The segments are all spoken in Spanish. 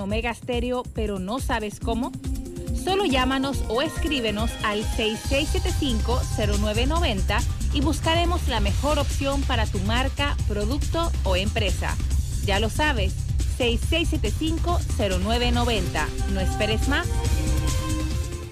con Omega Stereo, pero no sabes cómo? Solo llámanos o escríbenos al 6675-0990 y buscaremos la mejor opción para tu marca, producto o empresa. Ya lo sabes, 6675-0990. No esperes más.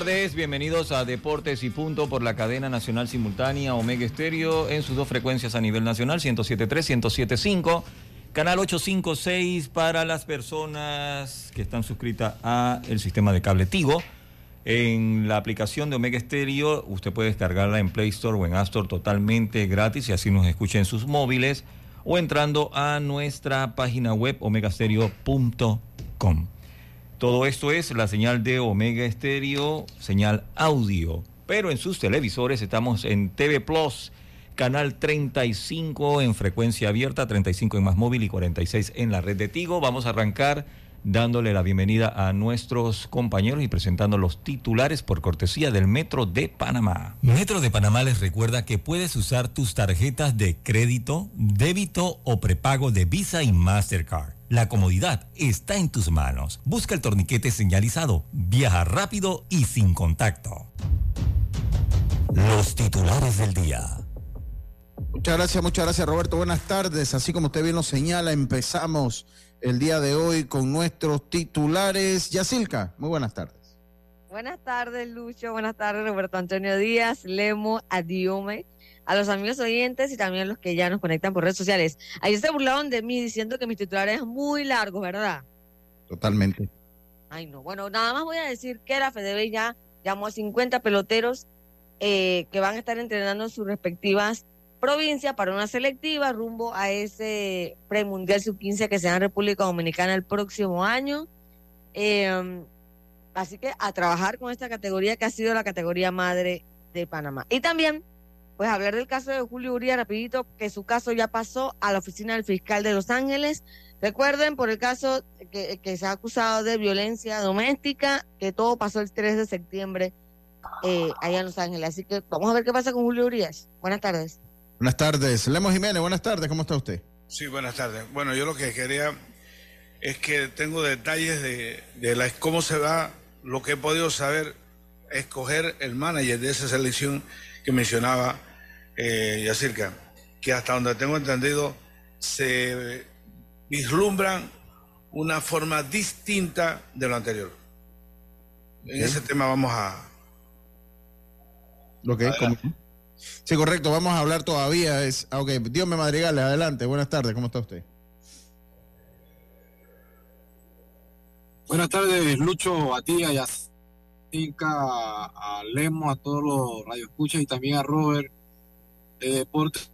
Tardes, bienvenidos a Deportes y Punto por la cadena nacional simultánea Omega Estéreo en sus dos frecuencias a nivel nacional, 107.3, 107.5, canal 856 para las personas que están suscritas a el sistema de cable Tigo. En la aplicación de Omega Estéreo, usted puede descargarla en Play Store o en App Store totalmente gratis y así nos escucha en sus móviles o entrando a nuestra página web omegastereo.com. Todo esto es la señal de Omega Estéreo, señal audio. Pero en sus televisores estamos en TV Plus, canal 35 en frecuencia abierta, 35 en más móvil y 46 en la red de Tigo. Vamos a arrancar dándole la bienvenida a nuestros compañeros y presentando los titulares por cortesía del Metro de Panamá. Metro de Panamá les recuerda que puedes usar tus tarjetas de crédito, débito o prepago de Visa y Mastercard. La comodidad está en tus manos. Busca el torniquete señalizado. Viaja rápido y sin contacto. Los titulares del día. Muchas gracias, muchas gracias Roberto. Buenas tardes. Así como usted bien lo señala, empezamos el día de hoy con nuestros titulares. Yacilca, muy buenas tardes. Buenas tardes, Lucho. Buenas tardes, Roberto Antonio Díaz, Lemo, Adiome, a los amigos oyentes y también a los que ya nos conectan por redes sociales. Ayer se burlaron de mí diciendo que mis titulares es muy largo, ¿verdad? Totalmente. Ay, no. Bueno, nada más voy a decir que la FEDEB ya llamó a 50 peloteros eh, que van a estar entrenando en sus respectivas provincia para una selectiva rumbo a ese premundial sub-15 que sea en República Dominicana el próximo año. Em, así que a trabajar con esta categoría que ha sido la categoría madre de Panamá. Y también, pues hablar del caso de Julio Uría rapidito, que su caso ya pasó a la oficina del fiscal de Los Ángeles. Recuerden por el caso que, que se ha acusado de violencia doméstica, que todo pasó el 3 de septiembre eh, allá en Los Ángeles. Así que vamos a ver qué pasa con Julio Urias. Buenas tardes. Buenas tardes. Lemos Jiménez, buenas tardes. ¿Cómo está usted? Sí, buenas tardes. Bueno, yo lo que quería es que tengo detalles de, de la, cómo se va, lo que he podido saber, escoger el manager de esa selección que mencionaba eh, Yacirca, que hasta donde tengo entendido se vislumbran una forma distinta de lo anterior. En ese tema vamos a... Lo que Sí, correcto, vamos a hablar todavía. Es, ah, ok, Dios me madrigale, adelante. Buenas tardes, ¿cómo está usted? Buenas tardes, Lucho, a ti, a Yacinca, a Lemo, a todos los radioescuchas y también a Robert de Deportes.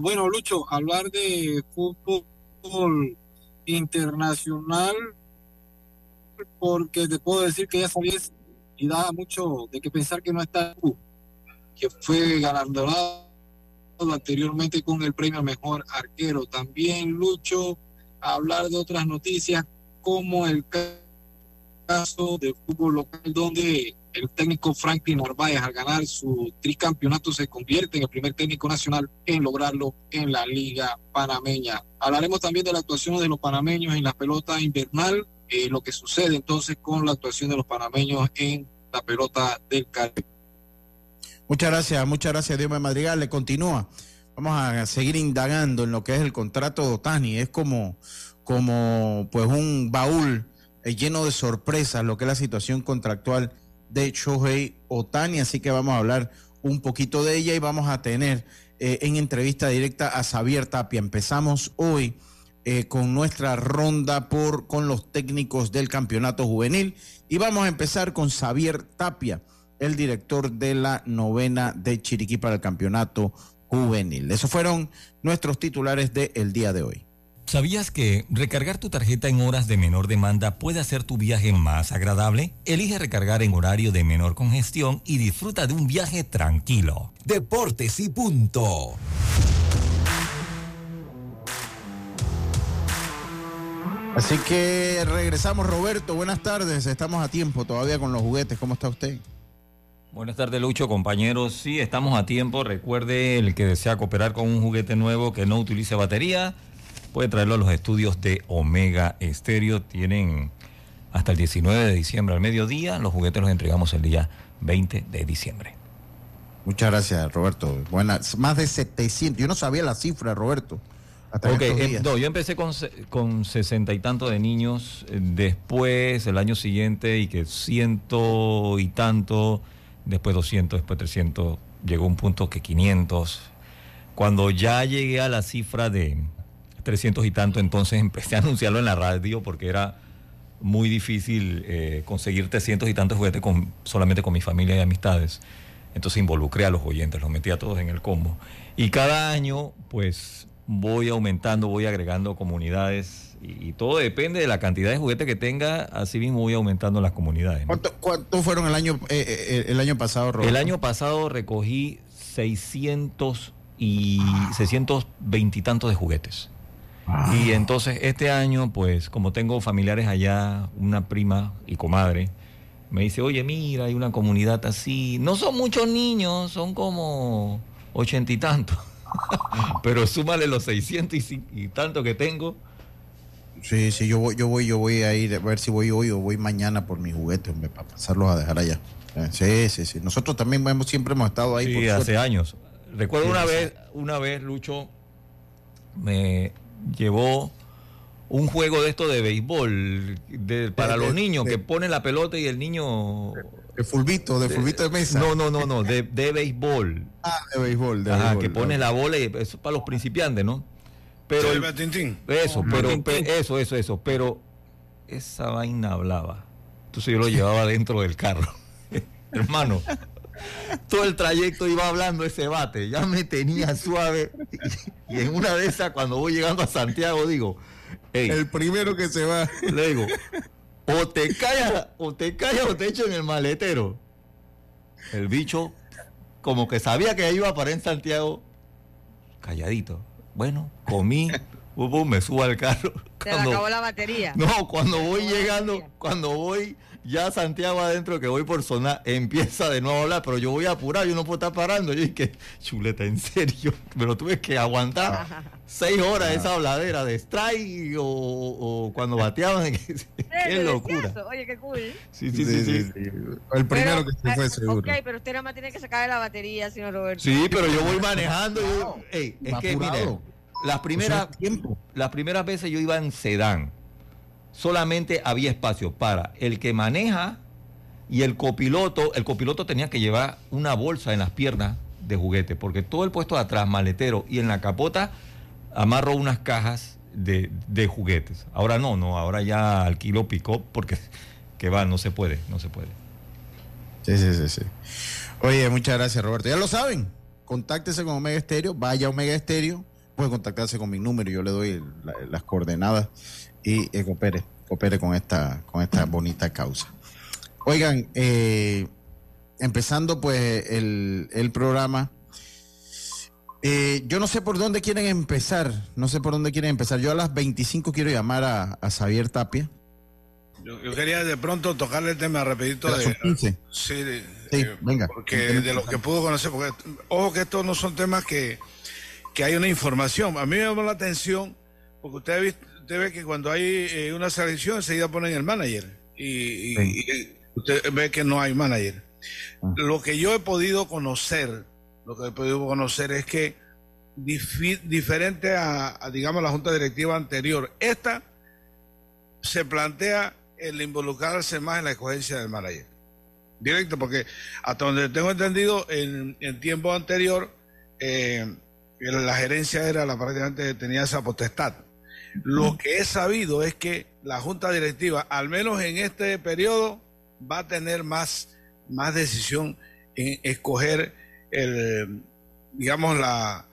Bueno, Lucho, hablar de fútbol internacional, porque te puedo decir que ya sabías y da mucho de que pensar que no está que fue galardonado anteriormente con el premio Mejor Arquero. También Lucho hablar de otras noticias como el del fútbol local donde El técnico Franklin Narváez al ganar su tricampeonato se convierte en el primer técnico nacional en lograrlo en la Liga Panameña. Hablaremos también de la actuación de los panameños en la pelota invernal, eh, lo que sucede entonces con la actuación de los panameños en la pelota del Caribe. Muchas gracias, muchas gracias, Dios Madrigal. Le continúa. Vamos a seguir indagando en lo que es el contrato de Otani. Es como, como pues un baúl eh, lleno de sorpresas lo que es la situación contractual de Shohei Otani. Así que vamos a hablar un poquito de ella y vamos a tener eh, en entrevista directa a Xavier Tapia. Empezamos hoy eh, con nuestra ronda por con los técnicos del campeonato juvenil y vamos a empezar con Xavier Tapia, el director de la novena de Chiriquí para el campeonato juvenil. Esos fueron nuestros titulares del día de hoy. ¿Sabías que recargar tu tarjeta en horas de menor demanda puede hacer tu viaje más agradable? Elige recargar en horario de menor congestión y disfruta de un viaje tranquilo. Deportes y punto. Así que regresamos, Roberto. Buenas tardes. Estamos a tiempo todavía con los juguetes. ¿Cómo está usted? Buenas tardes, Lucho, compañeros. Sí, estamos a tiempo. Recuerde, el que desea cooperar con un juguete nuevo que no utilice batería, puede traerlo a los estudios de Omega Estéreo. Tienen hasta el 19 de diciembre al mediodía. Los juguetes los entregamos el día 20 de diciembre. Muchas gracias, Roberto. Buenas, más de 700. Yo no sabía la cifra, Roberto. Hasta ok, eh, no, yo empecé con, con 60 y tanto de niños. Eh, después, el año siguiente, y que ciento y tanto. Después 200, después 300. Llegó un punto que 500. Cuando ya llegué a la cifra de 300 y tanto, entonces empecé a anunciarlo en la radio porque era muy difícil eh, conseguir 300 y tantos juguetes con, solamente con mi familia y amistades. Entonces involucré a los oyentes, los metí a todos en el combo. Y cada año, pues voy aumentando, voy agregando comunidades y, todo depende de la cantidad de juguetes que tenga, así mismo voy aumentando las comunidades. ¿Cuántos fueron el año, eh, eh, el año pasado, Roberto? El año pasado recogí 600 y 620 y tantos de juguetes. Ah. Y entonces este año, pues como tengo familiares allá, una prima y comadre, me dice, oye, mira, hay una comunidad así. No son muchos niños, son como ochenta y tantos. Pero súmale los 600 y, y, tanto que tengo. Sí, sí, yo voy, yo voy, yo voy a ir a ver si voy hoy o voy mañana por mis juguetes, para pasarlos a dejar allá. Eh, sí, sí, sí. Nosotros también hemos, siempre hemos estado ahí. Sí, hace años. Recuerdo una vez, una vez, Lucho, me llevó un juego de esto de béisbol para los niños, que pone la pelota y el niño... De fulbito, de fulbito de mesa. No, no, no, no, de, béisbol. Ah, de béisbol, de Ajá, que pone la bola y eso para los principiantes, ¿no? Pero eso, pero, eso, eso, eso, pero esa vaina hablaba. Entonces yo lo llevaba dentro del carro. Hermano, todo el trayecto iba hablando ese bate, ya me tenía suave. Y, en una de esas, cuando voy llegando a Santiago, digo, el primero que se va. Le digo, o te callas, o te callas o te echo en el maletero. El bicho, como que sabía que iba a parar en Santiago, calladito. Bueno, comí, me subo al carro. Se acabó la batería. No, cuando voy llegando, cuando voy ya Santiago adentro, que voy por zona, empieza de nuevo a hablar, pero yo voy a apurar, yo no puedo estar parando. Yo dije, chuleta, en serio, pero tuve que aguantar seis horas esa habladera de strike o, cuando bateaban. qué locura. Oye, qué cool. Sí, sí, sí. sí, El primero que se fue eh, seguro. Ok, pero usted nada más tiene que sacar la batería, señor Roberto. Sí, pero yo voy manejando. es que, mire, las primeras, las primeras veces yo iba en sedán solamente había espacio para el que maneja y el copiloto. El copiloto tenía que llevar una bolsa en las piernas de juguete, porque todo el puesto de atrás, maletero, y en la capota amarro unas cajas de, juguetes. Ahora no, no, ahora ya alquilo pick-up porque que va, no se puede, no se puede. Sí, sí, sí, sí. Oye, muchas gracias, Roberto. Ya lo saben, contáctese con Omega Estéreo, vaya a Omega Estéreo, puede contactarse con mi número, yo le doy las coordenadas y eh, coopere, coopere con esta, con esta bonita causa. Oigan, eh, empezando pues el, programa, eh, yo no sé por dónde quieren empezar, no sé por dónde quieren empezar. Yo a las 25 quiero llamar a, a Xavier Tapia Yo, quería de pronto tocarle el tema rapidito de, sí, eh, venga. Porque de lo que puedo conocer, porque ojo que estos no son temas que, que hay una información. A mí me llama la atención, porque usted, usted ve que cuando hay eh, una selección enseguida ponen el manager y, usted ve que no hay manager. Ah. Lo que yo he podido conocer, lo que he podido conocer es que diferente a, a, digamos, la junta directiva anterior, esta se plantea el involucrarse más en la escogencia del manager. Directo, porque hasta donde tengo entendido, en, en tiempo anterior, eh, la gerencia era la prácticamente tenía esa potestad. Lo que he sabido es que la junta directiva, al menos en este periodo, va a tener más, más decisión en escoger el, digamos, la,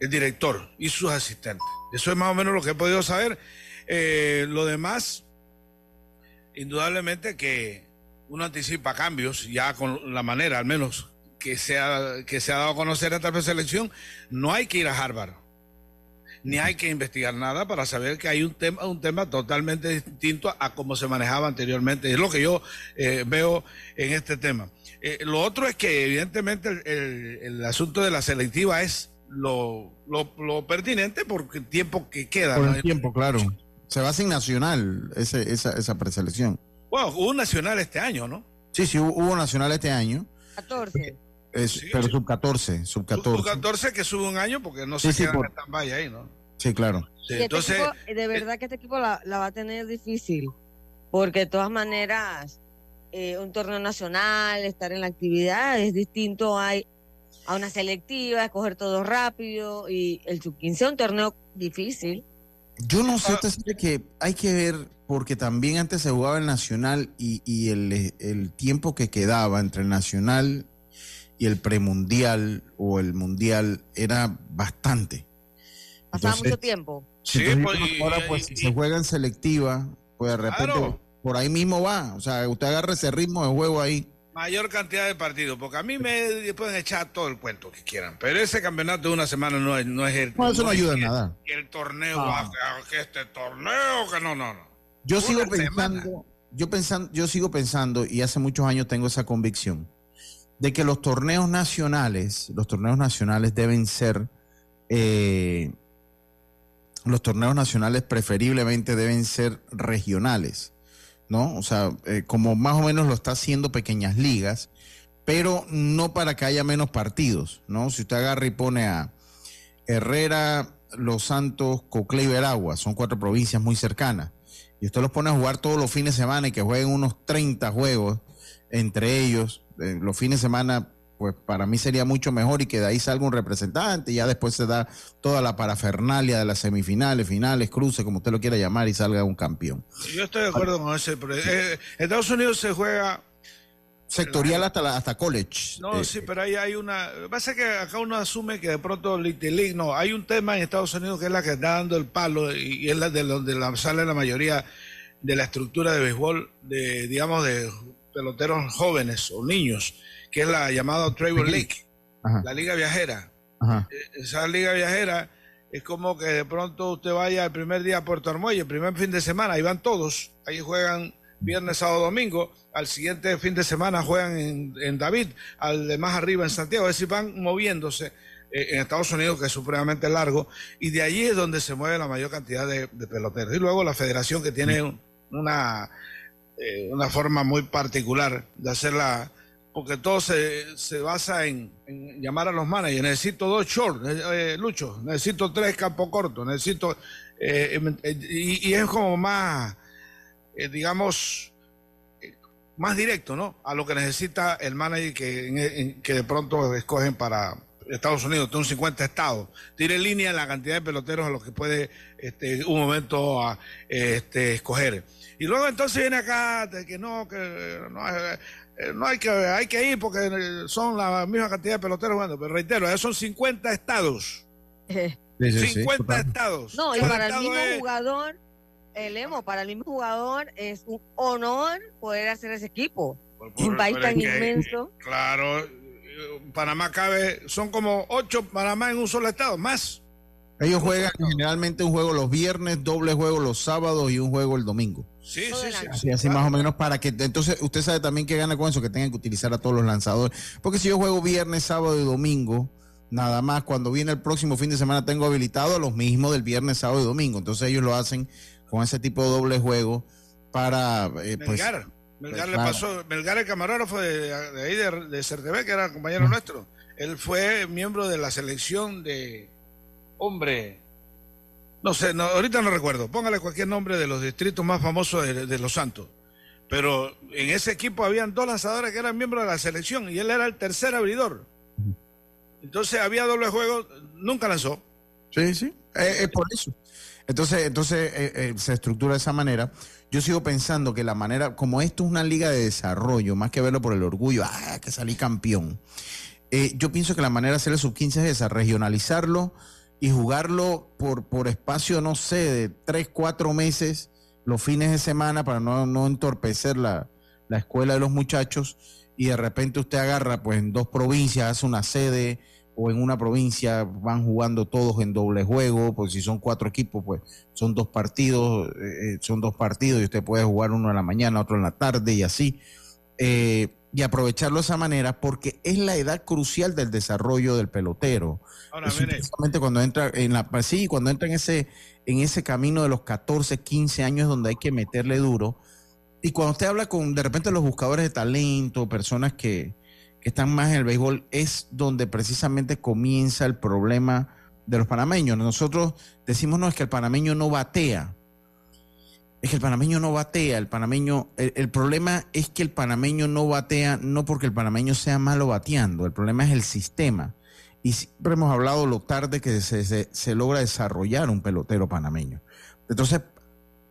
el director y sus asistentes. Eso es más o menos lo que he podido saber. Eh, lo demás, indudablemente que uno anticipa cambios ya con la manera, al menos que se ha, que se ha dado a conocer esta preselección, no hay que ir a Harvard, ni hay que investigar nada para saber que hay un tema, un tema totalmente distinto a cómo se manejaba anteriormente. Es lo que yo eh, veo en este tema. Eh, lo otro es que evidentemente el, asunto de la selectiva es lo, lo, pertinente porque el tiempo que queda. Por el tiempo, claro. Se va sin nacional ese, esa, esa preselección. Bueno, hubo nacional este año, ¿no? Sí, sí, hubo, nacional este año. 14. Pero sub 14, sub 14. Sub 14 que sube un año porque no se sí, queda por... en ahí, ¿no? Sí, claro. Este entonces, de verdad que este equipo la, va a tener difícil, porque de todas maneras, eh, un torneo nacional, estar en la actividad es distinto a, a una selectiva, escoger todo rápido, y el sub-15 es un torneo difícil. Yo no sé, te que hay que ver, porque también antes se jugaba el Nacional y, y el, el, tiempo que quedaba entre el Nacional y el premundial o el mundial era bastante. Pasaba mucho tiempo. Sí, pues, ahora pues si se juega en selectiva, pues de repente por ahí mismo va. O sea, usted agarra ese ritmo de juego ahí mayor cantidad de partidos, porque a mí me pueden echar todo el cuento que quieran, pero ese campeonato de una semana no es, no es el. No, eso no, ayuda en nada. Que el torneo, ah. que este torneo, que no, no, no. Yo sigo pensando, yo pensando, yo sigo pensando, y hace muchos años tengo esa convicción, de que los torneos nacionales, los torneos nacionales deben ser, eh, los torneos nacionales preferiblemente deben ser regionales ¿no? O sea, eh, como más o menos lo está haciendo pequeñas ligas, pero no para que haya menos partidos, ¿no? Si usted agarra y pone a Herrera, Los Santos, Coclé y Veragua, son cuatro provincias muy cercanas, y usted los pone a jugar todos los fines de semana y que jueguen unos 30 juegos entre ellos, eh, los fines de semana pues para mí sería mucho mejor y que de ahí salga un representante y ya después se da toda la parafernalia de las semifinales, finales, cruces, como usted lo quiera llamar, y salga un campeón. Yo estoy de acuerdo con ese. Pero, eh, Estados Unidos se juega sectorial hasta hasta college. No, eh, sí, pero ahí hay una. Pasa que acá uno asume que de pronto Little League, no, hay un tema en Estados Unidos que es la que está dando el palo y, es la de donde la sale la mayoría de la estructura de béisbol de, digamos, de peloteros jóvenes o niños que es la llamada Trevor League, la liga viajera. Eh, esa liga viajera es como que de pronto usted vaya el primer día a Puerto Armuelle, el primer fin de semana, ahí van todos, ahí juegan viernes, sábado, domingo, al siguiente fin de semana juegan en, David, al de más arriba en Santiago, es decir, van moviéndose eh, en Estados Unidos, que es supremamente largo, y de allí es donde se mueve la mayor cantidad de, peloteros. Y luego la federación que tiene una, eh, una forma muy particular de hacer la, porque todo se, se basa en, llamar a los managers. Necesito dos short, eh, Lucho, necesito tres campos cortos, necesito. Eh, em, eh, y, es como más, digamos, más directo, ¿no? A lo que necesita el manager que, que de pronto escogen para Estados Unidos, tiene un 50 estados. Tiene línea en la cantidad de peloteros a los que puede este, un momento a, este, escoger. Y luego entonces viene acá de que no, que no, eh, no hay que, hay que ir porque son la misma cantidad de peloteros jugando, pero reitero, ya son 50 estados. 50 estados. No, y para el mismo jugador, el emo, para el mismo jugador es un honor poder hacer ese equipo. un país tan inmenso. Claro, Panamá cabe, son como ocho Panamá en un solo estado, más. Ellos juegan generalmente un juego los viernes, doble juego los sábados y un juego el domingo. Sí, sí, sí. Así, así más o menos para que entonces usted sabe también que gana con eso, que tengan que utilizar a todos los lanzadores. Porque si yo juego viernes, sábado y domingo, nada más cuando viene el próximo fin de semana tengo habilitado los mismos del viernes, sábado y domingo. Entonces ellos lo hacen con ese tipo de doble juego para... Eh, pues, Melgar, Melgar le pasó, Melgar el camarógrafo de, de ahí de, de que era compañero nuestro. Él fue miembro de la selección de... Hombre, no sé, no, ahorita no recuerdo. Póngale cualquier nombre de los distritos más famosos de, Los Santos. Pero en ese equipo habían dos lanzadores que eran miembros de la selección y él era el tercer abridor. Entonces había doble juego, nunca lanzó. Sí, sí, es, por eso. Entonces, entonces eh, eh, se estructura de esa manera. Yo sigo pensando que la manera, como esto es una liga de desarrollo, más que verlo por el orgullo, ah, que salí campeón. Eh, yo pienso que la manera de hacer el sub 15 es esa, regionalizarlo y jugarlo por, por espacio, no sé, de tres, cuatro meses, los fines de semana, para no, no entorpecer la, la escuela de los muchachos, y de repente usted agarra, pues en dos provincias, hace una sede, o en una provincia van jugando todos en doble juego, pues si son cuatro equipos, pues son dos partidos, eh, eh, son dos partidos, y usted puede jugar uno en la mañana, otro en la tarde, y así. Eh, y aprovecharlo de esa manera porque es la edad crucial del desarrollo del pelotero. Ahora, cuando entra en la sí, cuando entra en ese en ese camino de los 14, 15 años donde hay que meterle duro. Y cuando usted habla con de repente los buscadores de talento, personas que están más en el béisbol, es donde precisamente comienza el problema de los panameños. Nosotros decimos no es que el panameño no batea, es que el panameño no batea, el panameño, el, problema es que el panameño no batea no porque el panameño sea malo bateando, el problema es el sistema. Y siempre hemos hablado lo tarde que se, se, logra desarrollar un pelotero panameño. Entonces,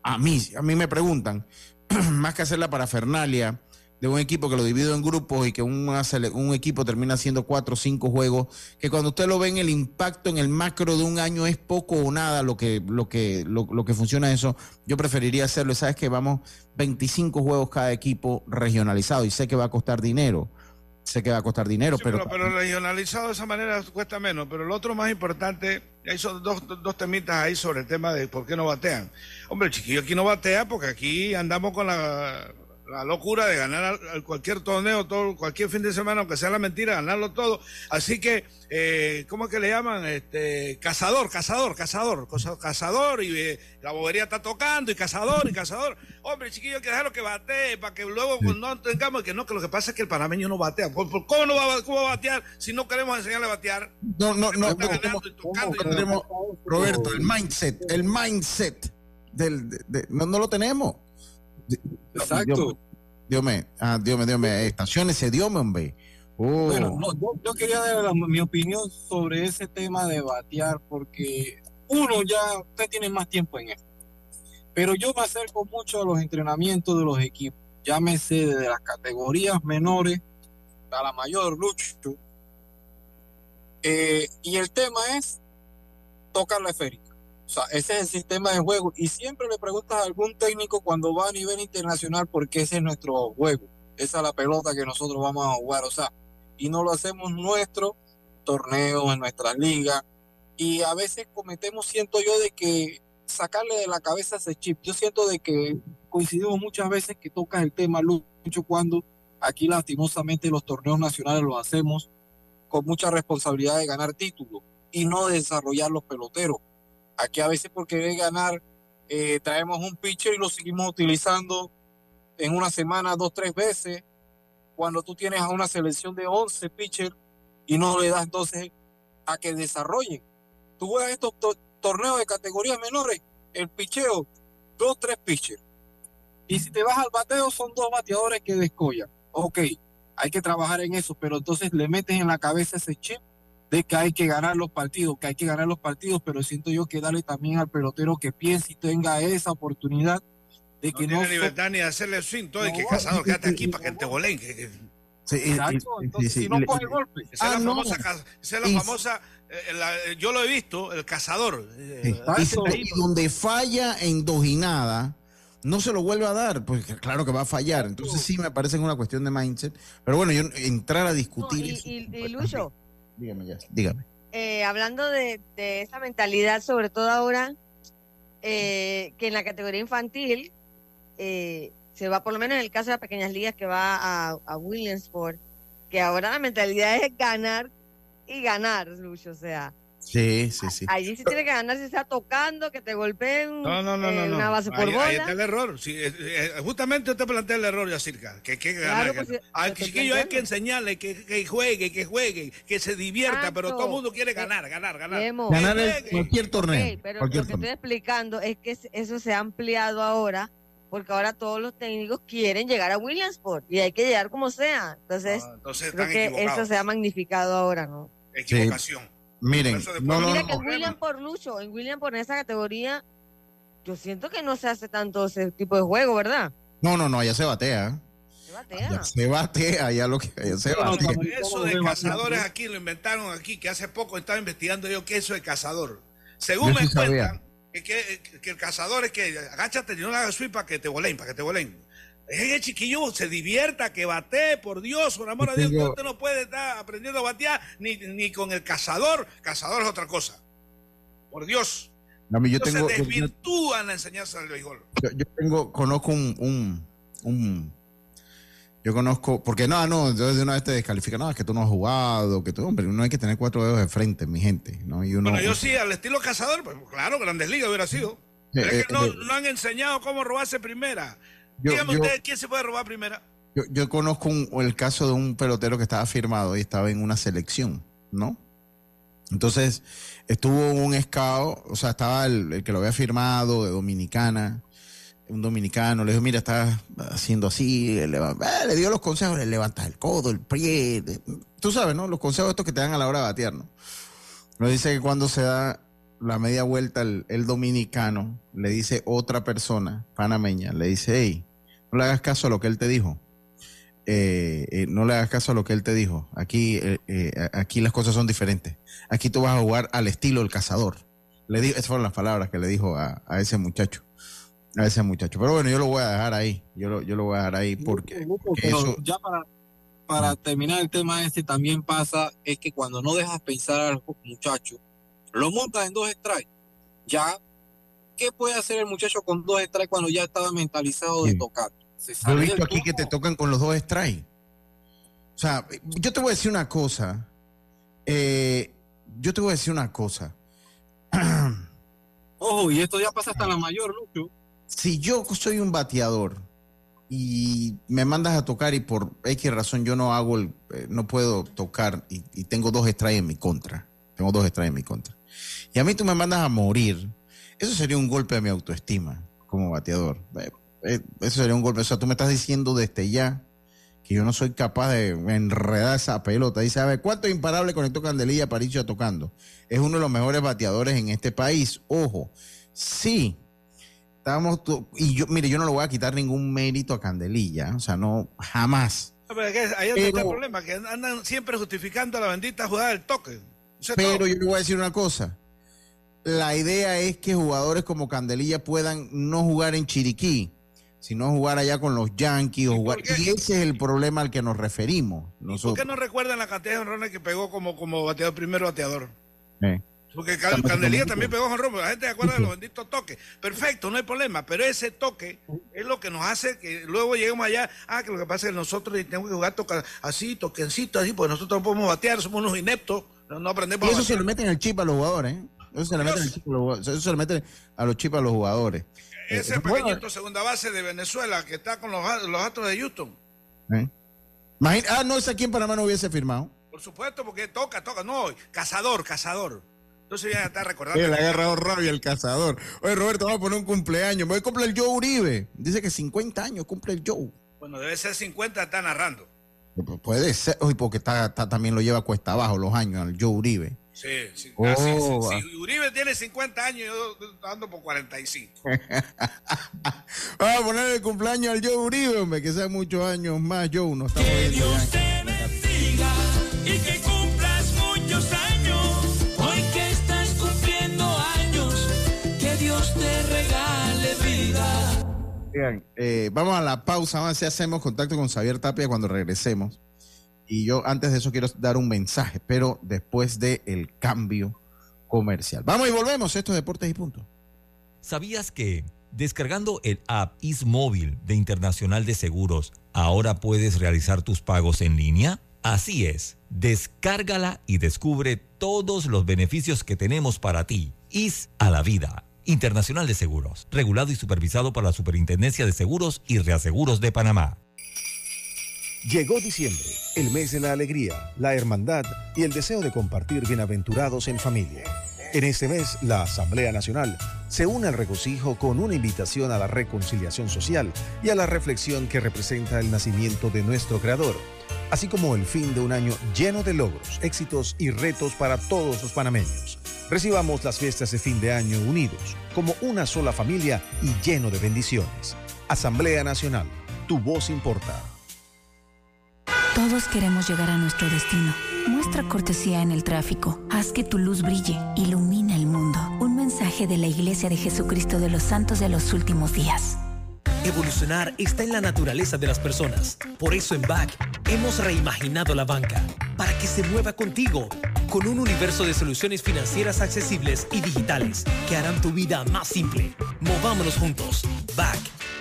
a mí, a mí me preguntan, más que hacer la parafernalia, de un equipo que lo divido en grupos y que un, un equipo termina haciendo cuatro o cinco juegos, que cuando usted lo ve en el impacto en el macro de un año es poco o nada lo que, lo que, lo, que funciona eso, yo preferiría hacerlo. Sabes que vamos 25 juegos cada equipo regionalizado y sé que va a costar dinero. Sé que va a costar dinero, pero, pero, regionalizado de esa manera cuesta menos. Pero lo otro más importante, hay son dos, dos temitas ahí sobre el tema de por qué no batean. Hombre, el chiquillo aquí no batea porque aquí andamos con la la locura de ganar cualquier torneo, todo, cualquier fin de semana, aunque sea la mentira, ganarlo todo. Así que, eh, ¿cómo es que le llaman? Este, cazador, cazador, cazador, cazador, y eh, la bobería está tocando, y cazador, y cazador. Hombre, chiquillo, hay que dejarlo que batee, para que luego no tengamos que no, que lo que pasa es que el panameño no batea. ¿Cómo no va, cómo va a batear si no queremos enseñarle a batear? No, no, no, tenemos, Roberto, el mindset, el mindset del, no, no lo tenemos. Exacto. Dios me, ah, Dios me, Dios me, estaciones Dios me, hombre. Oh. Bueno, yo, quería dar mi opinión sobre ese tema de batear, porque uno ya, usted tiene más tiempo en esto. Pero yo me acerco mucho a los entrenamientos de los equipos, llámese desde las categorías menores a la mayor, Lucho. Eh, y el tema es tocar la esférica. O sea, ese es el sistema de juego. Y siempre le preguntas a algún técnico cuando va a nivel internacional porque ese es nuestro juego. Esa es la pelota que nosotros vamos a jugar. O sea, y no lo hacemos nuestro torneo, en nuestra liga. Y a veces cometemos, siento yo, de que sacarle de la cabeza ese chip. Yo siento de que coincidimos muchas veces que tocas el tema, mucho cuando aquí lastimosamente los torneos nacionales los hacemos con mucha responsabilidad de ganar títulos y no de desarrollar los peloteros. Aquí a veces por querer ganar eh, traemos un pitcher y lo seguimos utilizando en una semana dos, tres veces. Cuando tú tienes a una selección de 11 pitchers y no le das entonces a que desarrollen. Tú ves estos torneos de categorías menores, el picheo, dos, tres pitchers. Y si te vas al bateo, son dos bateadores que descollan. Ok, hay que trabajar en eso, pero entonces le metes en la cabeza ese chip de que hay que ganar los partidos, que hay que ganar los partidos, pero siento yo que darle también al pelotero que piense y tenga esa oportunidad de que no. tiene libertad ni de hacerle swing, todo, y que Casado, quédate aquí para que te volen. Sí, Exacto, entonces si no coge golpe. Esa es la ah, famosa, esa es la famosa eh, yo lo he visto, el cazador. Eh, y, donde falla en dos y nada, no se lo vuelve a dar, pues claro que va a fallar. Entonces sí me parece una cuestión de mindset. Pero bueno, yo entrar a discutir. y, y, Lucho, Dígame, ya, dígame. eh, hablando de, esa mentalidad, sobre todo ahora, eh, que en la categoría infantil eh, se va, por lo menos en el caso de las pequeñas ligas, que va a, a Williamsport, que ahora la mentalidad es ganar y ganar, Lucho, o sea. Sí, sí, sí. Allí sí tiene que ganar si está tocando, que te golpeen no, no, no, no, una base por ahí, bola. Ahí está el error. Sí, eh, justamente usted plantea el error, Yacirca, que hay que ganar. Claro, pues, Al chiquillo hay que enseñarle que, que, juegue, que juegue, que se divierta, Exacto. pero todo el mundo quiere ganar, ganar, ganar. Memo. Ganar el, cualquier torneo. Pero cualquier lo que torneo. estoy explicando es que eso se ha ampliado ahora, porque ahora todos los técnicos quieren llegar a Williamsport y hay que llegar como sea. Entonces, Ah, entonces creo están que equivocados. eso se ha magnificado ahora, ¿no? Equivocación. Miren, no, no, Mira no, que en William por Lucho, en William por esa categoría, yo siento que no se hace tanto ese tipo de juego, ¿verdad? no, no, no, allá se batea. Se batea. Ya se batea, allá lo que allá se No, batea. Eso de cazadores aquí lo inventaron aquí, que hace poco estaba investigando yo que eso es cazador. Según Yo me sí cuentan, que, que- que el cazador es que agáchate y no le hagas para que te volen, para que te volen. Es que el chiquillo se divierta, que batee, por Dios, por amor a Dios, usted no puede estar aprendiendo a batear ni, ni con el cazador. Cazador es otra cosa. Por Dios. Yo Entonces tengo, yo, desvirtúan la enseñanza del béisbol. yo- yo tengo, conozco un, un, un- yo conozco, porque no, no, yo de una vez te descalifica, no, es que tú no has jugado, que tú, hombre, uno hay que tener cuatro dedos de frente, mi gente, ¿no? Y uno, Bueno, yo sí, al estilo cazador, pues claro, Grandes Ligas hubiera sido. Pero Eh, es que no, eh, no han enseñado cómo robarse primera. Yo- Dígame yo- usted, ¿quién se puede robar primera? Yo, yo conozco un- el caso de un pelotero que estaba firmado y estaba en una selección, ¿no? Entonces, estuvo un scout, o sea, estaba el, el que lo había firmado de Dominicana, un dominicano, le dijo, mira, estás haciendo así, le, eh, le dio los consejos, le levantas el codo, el pie, de- tú sabes, ¿no? Los consejos estos que te dan a la hora de batear, ¿no? Nos dice que cuando se da la media vuelta el, el dominicano, le dice otra persona panameña, le dice, hey, no le hagas caso a lo que él te dijo. Eh, eh, no le hagas caso a lo que él te dijo. Aquí, eh, eh, aquí las cosas son diferentes. Aquí tú vas a jugar al estilo del cazador. Le dijo, esas fueron las palabras que le dijo a, a ese muchacho. A ese muchacho. Pero bueno, yo lo voy a dejar ahí. Yo lo, yo lo voy a dejar ahí porque, porque Pero eso. ya para, para terminar el tema este también pasa es que cuando no dejas pensar al muchacho, lo montas en dos strikes. Ya, ¿qué puede hacer el muchacho con dos strikes cuando ya estaba mentalizado de tocar? Se Yo he visto aquí que te tocan con los dos strikes. O sea, yo te voy a decir una cosa. Eh, yo te voy a decir una cosa. Ojo, y esto ya pasa hasta la mayor, Lucho. si yo soy un bateador y me mandas a tocar y por X razón yo no hago el, eh, no puedo tocar y, y tengo dos strikes en mi contra, tengo dos strikes en mi contra, y a mí tú me mandas a morir, eso sería un golpe a mi autoestima como bateador. Eh, eh, eso sería un golpe, o sea, tú me estás diciendo desde ya que yo no soy capaz de enredar esa pelota. Dice, a ver, ¿cuánto imparable conectó Candelilla Aparicio tocando? Es uno de los mejores bateadores en este país. Ojo, sí, Estábamos tú- y yo, mire, yo no le voy a quitar ningún mérito a Candelilla, o sea, no, jamás. Pero ahí está el problema, que andan siempre justificando la bendita jugada del toque. Pero todo. yo le voy a decir una cosa. La idea es que jugadores como Candelilla puedan no jugar en Chiriquí, sino jugar allá con los Yankees. o ¿Y por jugar, qué? y ese es el problema al que nos referimos. ¿Por Nosotros. qué no recuerdan la cantidad de honrones que pegó como, como bateador, primer bateador? Eh. Porque Can- Candelilla también pegó honrón, la gente se acuerda de los benditos toques. Perfecto, no hay problema, pero ese toque es lo que nos hace que luego lleguemos allá. Ah, que lo que pasa es que nosotros tenemos que jugar toca, así, toquencito, así, porque nosotros no podemos batear, somos unos ineptos, no, no aprendemos Y a eso se batear. lo meten en el chip a los jugadores, ¿eh? Eso se le meten en el chip a los. Eso se le meten a los chips a los jugadores. Ese Eh, bueno, pequeñito segunda base de Venezuela que está con los, los Astros de Houston. eh. Imagina- ah, no, ese aquí en Panamá no hubiese firmado. Por supuesto, porque toca, toca. No, cazador, cazador. Entonces ya está recordando. Eh, le ha agarrado rabia el cazador. Oye, Roberto, vamos a poner un cumpleaños. Voy a cumplir el Joe Uribe. Dice que 50 años cumple el Joe. Bueno, debe ser 50, está narrando. Pu- Puede ser, oye, porque está, está- también lo lleva cuesta abajo los años al Joe Uribe. Sí, sí. Oh, Ah, sí, Uribe tiene 50 años, yo ando por 45. Vamos a poner el cumpleaños al Joe Uribe, hombre, que sean muchos años más, Joe. No estamos viendo ya. bendiga y que cumplas muchos años. Hoy que estás cumpliendo años, que Dios te regale vida. Oigan, eh, vamos a la pausa, vamos a ver si hacemos contacto con Xavier Tapia cuando regresemos. Y yo antes de eso quiero dar un mensaje, pero después del el cambio comercial. Vamos y volvemos, esto es Deportes y Punto. ¿Sabías que descargando el app Ismóvil de Internacional de Seguros, ahora puedes realizar tus pagos en línea? Así es, descárgala y descubre todos los beneficios que tenemos para ti. Is a la vida. Internacional de Seguros, regulado y supervisado por la Superintendencia de Seguros y Reaseguros de Panamá. Llegó diciembre, el mes de la alegría, la hermandad y el deseo de compartir bienaventurados en familia. En este mes, la Asamblea Nacional se une al regocijo con una invitación a la reconciliación social y a la reflexión que representa el nacimiento de nuestro Creador, así como el fin de un año lleno de logros, éxitos y retos para todos los panameños. Recibamos las fiestas de fin de año unidos, como una sola familia y lleno de bendiciones. Asamblea Nacional, tu voz importa. Todos queremos llegar a nuestro destino. Muestra cortesía en el tráfico. Haz que tu luz brille. Ilumina el mundo. Un mensaje de la Iglesia de Jesucristo de los Santos de los Últimos Días. Evolucionar está en la naturaleza de las personas. Por eso en BAC hemos reimaginado la banca para que se mueva contigo, con un universo de soluciones financieras accesibles y digitales que harán tu vida más simple. Movámonos juntos. BAC.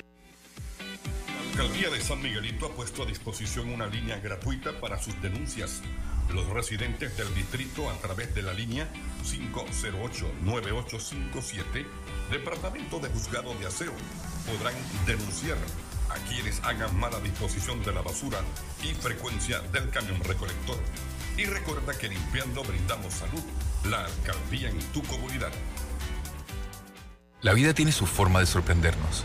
Alcaldía de San Miguelito ha puesto a disposición una línea gratuita para sus denuncias. Los residentes del distrito a través de la línea 508-9857, Departamento de Juzgado de Aseo, podrán denunciar a quienes hagan mala disposición de la basura y frecuencia del camión recolector. Y recuerda que limpiando brindamos salud. La alcaldía en tu comunidad. La vida tiene su forma de sorprendernos.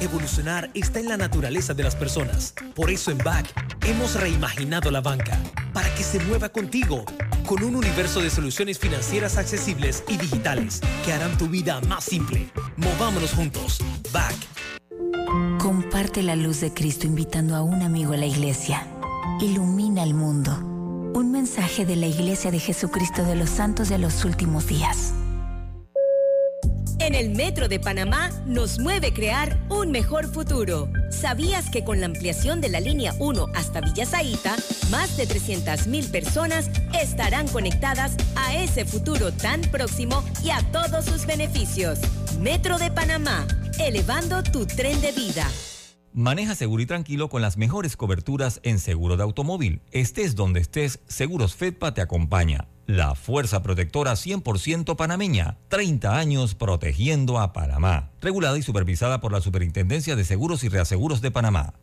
Evolucionar está en la naturaleza de las personas. Por eso en BAC hemos reimaginado la banca para que se mueva contigo, con un universo de soluciones financieras accesibles y digitales que harán tu vida más simple. Movámonos juntos. BAC. Comparte la luz de Cristo invitando a un amigo a la iglesia. Ilumina el mundo. Un mensaje de la Iglesia de Jesucristo de los Santos de los Últimos Días. En el Metro de Panamá nos mueve crear un mejor futuro. ¿Sabías que con la ampliación de la línea 1 hasta Villa Zaita, más de 300.000 personas estarán conectadas a ese futuro tan próximo y a todos sus beneficios? Metro de Panamá, elevando tu tren de vida. Maneja seguro y tranquilo con las mejores coberturas en seguro de automóvil. Estés donde estés, Seguros Fedpa te acompaña. La fuerza protectora 100% panameña. 30 años protegiendo a Panamá. Regulada y supervisada por la Superintendencia de Seguros y Reaseguros de Panamá.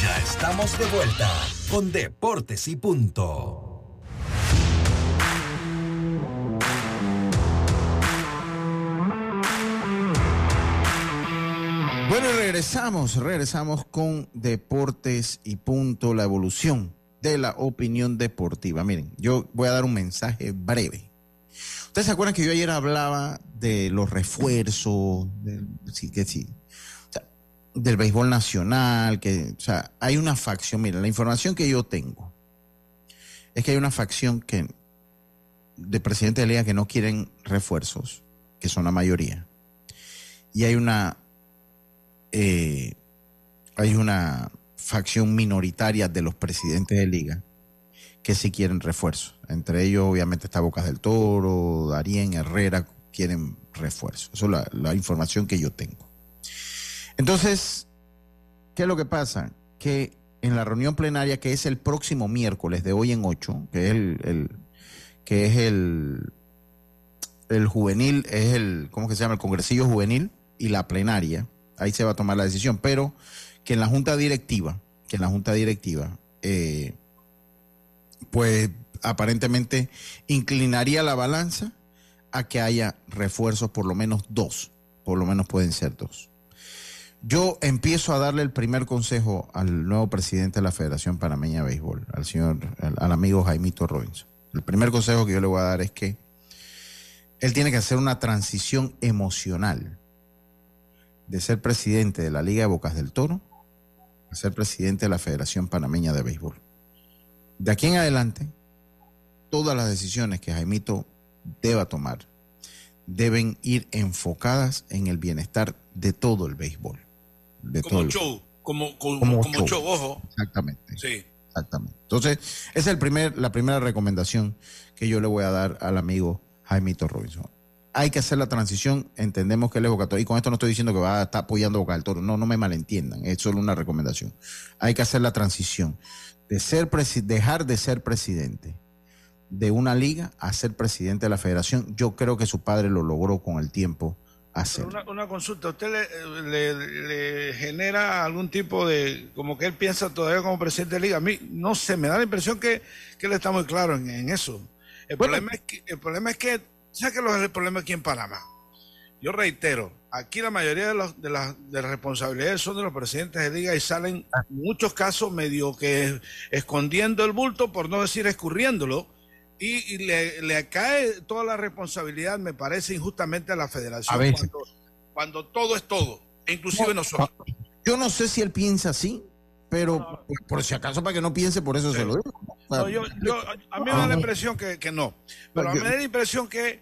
Ya estamos de vuelta con Deportes y Punto. Bueno, regresamos, regresamos con Deportes y Punto, la evolución de la opinión deportiva. Miren, yo voy a dar un mensaje breve. Ustedes se acuerdan que yo ayer hablaba de los refuerzos, del, sí, que sí, del béisbol nacional, que, o sea, hay una facción, miren, la información que yo tengo es que hay una facción que de presidente de liga que no quieren refuerzos, que son la mayoría. Y hay una eh, hay una facción minoritaria de los presidentes de liga que sí quieren refuerzos. Entre ellos, obviamente, está Bocas del Toro, Darien, Herrera, quieren refuerzos. Eso es la, la información que yo tengo. Entonces, ¿qué es lo que pasa? Que en la reunión plenaria, que es el próximo miércoles de hoy en 8, que es el, que es el, el juvenil, es el, ¿cómo se llama? El congresillo juvenil y la plenaria, ahí se va a tomar la decisión, pero que en la junta directiva, que en la junta directiva, eh, pues aparentemente inclinaría la balanza a que haya refuerzos, por lo menos dos, por lo menos pueden ser dos. Yo empiezo a darle el primer consejo al nuevo presidente de la Federación Panameña de Béisbol, al señor, al, al amigo Jaimito Robinson. El primer consejo que yo le voy a dar es que él tiene que hacer una transición emocional de ser presidente de la Liga de Bocas del Toro a ser presidente de la Federación Panameña de Béisbol. De aquí en adelante, todas las decisiones que Jaimito deba tomar deben ir enfocadas en el bienestar de todo el béisbol. De todo Como el- show, como, como, Como como show. show, ojo. Exactamente. Sí. Exactamente. Entonces, esa es el primer, la primera recomendación que yo le voy a dar al amigo Jaimito Robinson. Hay que hacer la transición, entendemos que él es Boca Toro, y con esto no estoy diciendo que va a estar apoyando a Boca del Toro, no, no me malentiendan, es solo una recomendación. Hay que hacer la transición de ser dejar de ser presidente de una liga a ser presidente de la federación. Yo creo que su padre lo logró con el tiempo hacer. Una, una consulta, ¿usted le, le- le genera algún tipo de, como que él piensa todavía como presidente de liga? A mí, no sé, me da la impresión que, que él está muy claro en, en eso. El, problema es que, el problema es que, ¿sabes qué es el problema aquí en Panamá? Yo reitero, aquí la mayoría de, los, de, las, de las responsabilidades son de los presidentes de liga y salen en muchos casos medio que escondiendo el bulto, por no decir escurriéndolo, y, y le, le cae toda la responsabilidad, me parece, injustamente a la federación. A veces. Cuando, cuando todo es todo, e inclusive nosotros. Yo no sé si él piensa así, pero por, por si acaso para que no piense, por eso se lo digo. No, yo, yo- a mí me da la impresión que, que no. Pero a mí me da la impresión que,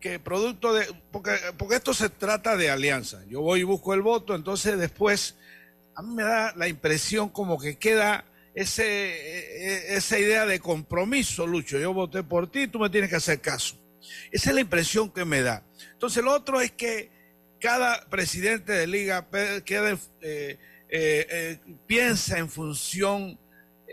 que producto de. Porque, porque esto se trata de alianza. Yo voy y busco el voto, entonces después. A mí me da la impresión como que queda ese, e- e- esa idea de compromiso, Lucho. Yo voté por ti, tú me tienes que hacer caso. Esa es la impresión que me da. Entonces, lo otro es que cada presidente de liga queda, eh, eh, eh, piensa en función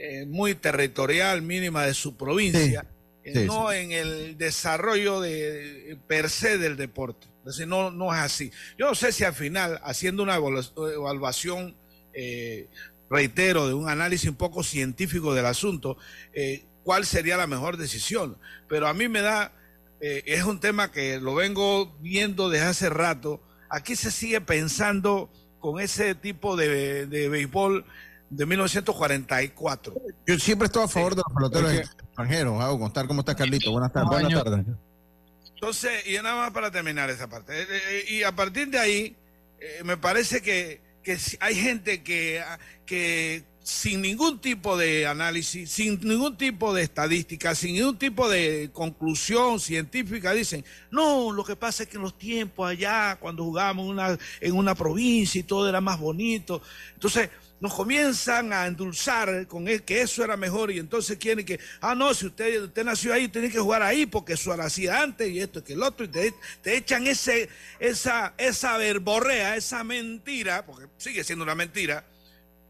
eh, muy territorial, mínima de su provincia, eh, sí, no en el desarrollo de, per se del deporte. Es decir, no, no es así. Yo no sé si al final, haciendo una evalu- evaluación, eh, reitero, de un análisis un poco científico del asunto, eh, cuál sería la mejor decisión. Pero a mí me da, eh, es un tema que lo vengo viendo desde hace rato. Aquí se sigue pensando con ese tipo de, de béisbol de 1944. Yo siempre estoy a favor de los peloteros extranjeros. Hago constar cómo está Carlito. Buenas tardes. Buenas tardes. Entonces, y nada más para terminar esa parte. Eh, eh, y a partir de ahí, eh, me parece que, que hay gente que, ah, que sin ningún tipo de análisis, sin ningún tipo de estadística, sin ningún tipo de conclusión científica, dicen, no, lo que pasa es que en los tiempos allá, cuando jugábamos una, en una provincia y todo era más bonito. Entonces, nos comienzan a endulzar con el, que eso era mejor y entonces quieren que, ah, no, si usted, usted nació ahí, tiene que jugar ahí porque eso era así antes y esto y que el otro, y te, te echan ese, esa, esa verborrea, esa mentira, porque sigue siendo una mentira,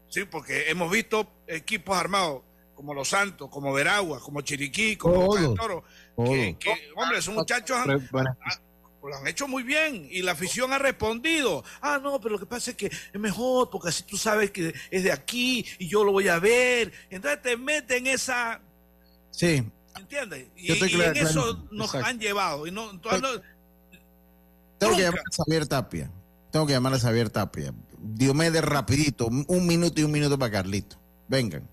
sí, porque hemos visto equipos armados como Los Santos, como Veragua, como Chiriquí, como Toro, que, que, hombre, son muchachos lo han hecho muy bien y la afición ha respondido. Ah, no, pero lo que pasa es que es mejor porque así tú sabes que es de aquí y yo lo voy a ver. Entonces te meten esa. Sí. ¿Entiendes? Y, claro, en eso claro. nos Exacto. han llevado. Y no, entonces no- Tengo que llamar a Xavier Tapia. Tengo que llamar a Xavier Tapia. Diomedes rapidito, un minuto y un minuto para Carlito. Vengan.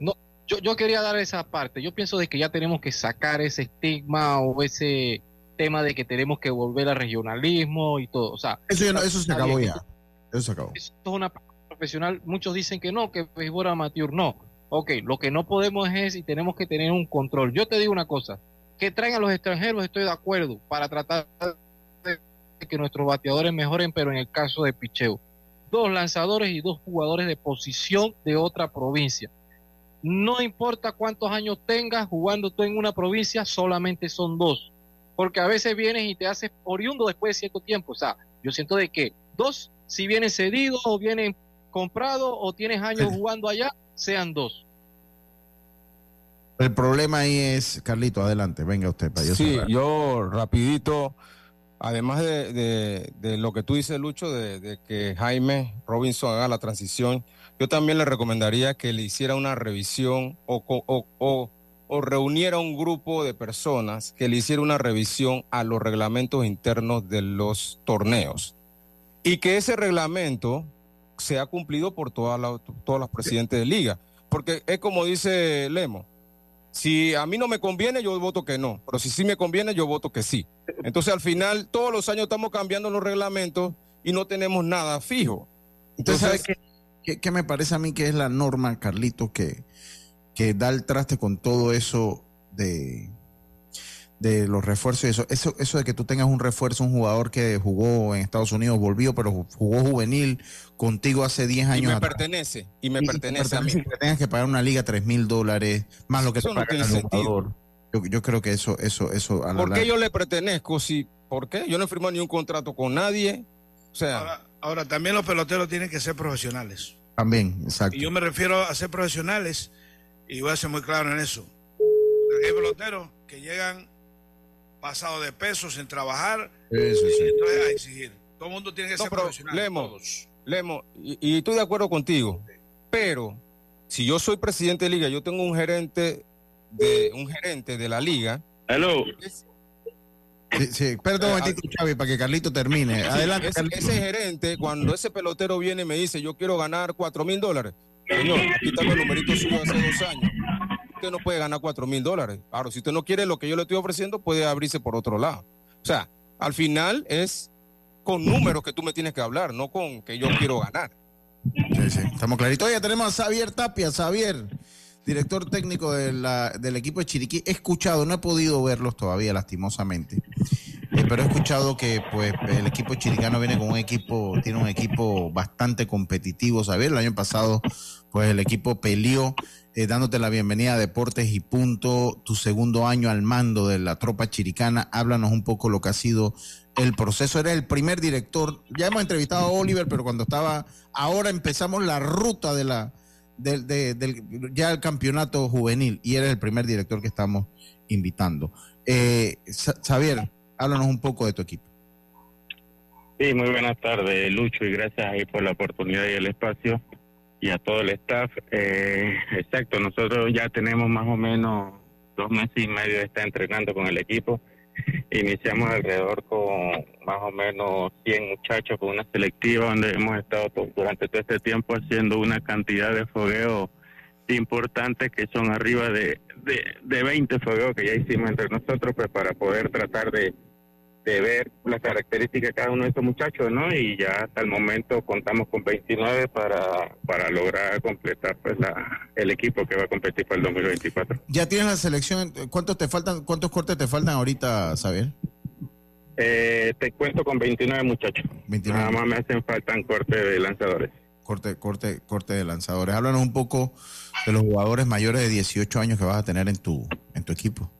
No, yo, yo quería dar esa parte. Yo pienso de que ya tenemos que sacar ese estigma o ese tema de que tenemos que volver al regionalismo y todo. O sea, Eso, ya no- eso se acabó ya. Eso se acabó. Esto es una profesional. Muchos dicen que no, que béisbol amateur no. Ok, lo que no podemos es y tenemos que tener un control. Yo te digo una cosa, que traigan a los extranjeros estoy de acuerdo para tratar de que nuestros bateadores mejoren, pero en el caso de picheo, dos lanzadores y dos jugadores de posición de otra provincia. No importa cuántos años tengas jugando tú en una provincia, solamente son dos. Porque a veces vienes y te haces oriundo después de cierto tiempo. O sea, yo siento de que dos, si vienen cedidos o vienen comprados o tienes años jugando allá, sean dos. El problema ahí es, Carlito, adelante, venga usted para yo Sí, cerrar. yo rapidito, además de, de- de lo que tú dices, Lucho, de, de que Jaime Robinson haga la transición, yo también le recomendaría que le hiciera una revisión o, co- o, o- reuniera un grupo de personas que le hiciera una revisión a los reglamentos internos de los torneos y que ese reglamento sea cumplido por todas las todas las presidentes de liga. Porque es como dice Lemo, si a mí no me conviene, yo voto que no. Pero si sí me conviene, yo voto que sí. Entonces, al final, todos los años estamos cambiando los reglamentos y no tenemos nada fijo. Entonces, ¿sabe Entonces, qué, qué- qué me parece a mí que es la norma, Carlito, que, que da el traste con todo eso de, de los refuerzos y eso? eso? Eso de que tú tengas un refuerzo, un jugador que jugó en Estados Unidos, volvió, pero ju- jugó juvenil contigo hace 10 y años me atrás. pertenece, y me Y- y pertenece a mí. que te tengas que pagar una liga 3 mil dólares, más lo que Eso te no pagan tiene al sentido. jugador. Yo, yo creo que eso, eso, eso a la ¿Por qué larga- yo le pertenezco? Si, ¿Por qué? Yo no he firmado ni un contrato con nadie. O sea, ahora, ahora, también los peloteros tienen que ser profesionales. También, exacto. Y yo me refiero a ser profesionales y voy a ser muy claro en eso. Porque hay peloteros que llegan pasados de peso sin trabajar Eso, y sí. entonces a exigir. Todo el mundo tiene que No, ser profesional. Lemo, todos. Lemo, y, y estoy de acuerdo contigo, pero si yo soy presidente de liga, yo tengo un gerente de un gerente de la liga. Hello. Sí, sí, espérate un momentito, Chavi, para que Carlito termine. Adelante, ese, ese gerente, cuando ese pelotero viene y me dice, yo quiero ganar cuatro mil dólares, señor, quítame el numerito suyo hace dos años. Usted no puede ganar cuatro mil dólares. Claro, si usted no quiere lo que yo le estoy ofreciendo, puede abrirse por otro lado. O sea, al final es con números que tú me tienes que hablar, no con que yo quiero ganar. Sí, sí, estamos claritos. Oye, tenemos a Xavier Tapia, Xavier, director técnico del equipo de Chiriquí. He escuchado, no he podido verlos todavía, lastimosamente, eh, pero he escuchado que pues el equipo chiricano viene con un equipo, tiene un equipo bastante competitivo, Xavier. El año pasado, pues el equipo peleó, eh, dándote la bienvenida a Deportes y Punto, tu segundo año al mando de la tropa chiricana. Háblanos un poco lo que ha sido el proceso. Era el primer director, ya hemos entrevistado a Oliver, pero cuando estaba, ahora empezamos la ruta de la, del, de- del, ya el campeonato juvenil y eres el primer director que estamos invitando. Eh, Xavier, háblanos un poco de tu equipo. Sí, muy buenas tardes, Lucho, y gracias ahí por la oportunidad y el espacio y a todo el staff. Eh, exacto, nosotros ya tenemos más o menos dos meses y medio de estar entrenando con el equipo. Iniciamos alrededor con más o menos 100 muchachos con una selectiva donde hemos estado durante todo este tiempo haciendo una cantidad de fogueos importantes que son arriba de, de, de 20 fogueos que ya hicimos entre nosotros pues para poder tratar de, de ver las características de cada uno de estos muchachos, ¿no? Y ya hasta el momento contamos con 29 para, para lograr completar pues la, el equipo que va a competir para el 2024. Ya tienes la selección, ¿cuántos te faltan, cuántos cortes te faltan ahorita, Xavier? Eh, te cuento con 29 muchachos. 29. Nada más me hacen falta corte de lanzadores. corte, corte, corte de lanzadores. Háblanos un poco de los jugadores mayores de 18 años que vas a tener en tu, en tu equipo.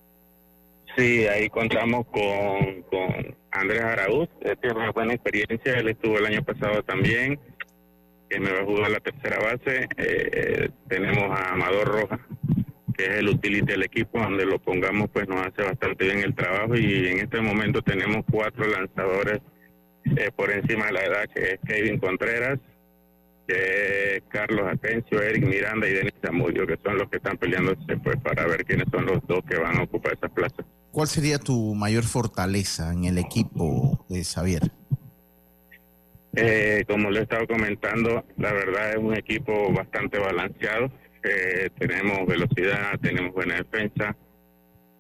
Sí, ahí contamos con, Andrés Araúz, él tiene una buena experiencia, él estuvo el año pasado también, que me va a jugar la tercera base. Eh, tenemos a Amador Rojas, que es el utility del equipo, donde lo pongamos pues nos hace bastante bien el trabajo y en este momento tenemos cuatro lanzadores eh, por encima de la edad, que es Kevin Contreras, que es Carlos Atencio, Eric Miranda y Denis Zamudio, que son los que están peleándose pues para ver quiénes son los dos que van a ocupar esa plaza. ¿Cuál sería tu mayor fortaleza en el equipo de Xavier? Eh, como le he estado comentando, la verdad es un equipo bastante balanceado. Eh, tenemos velocidad, tenemos buena defensa,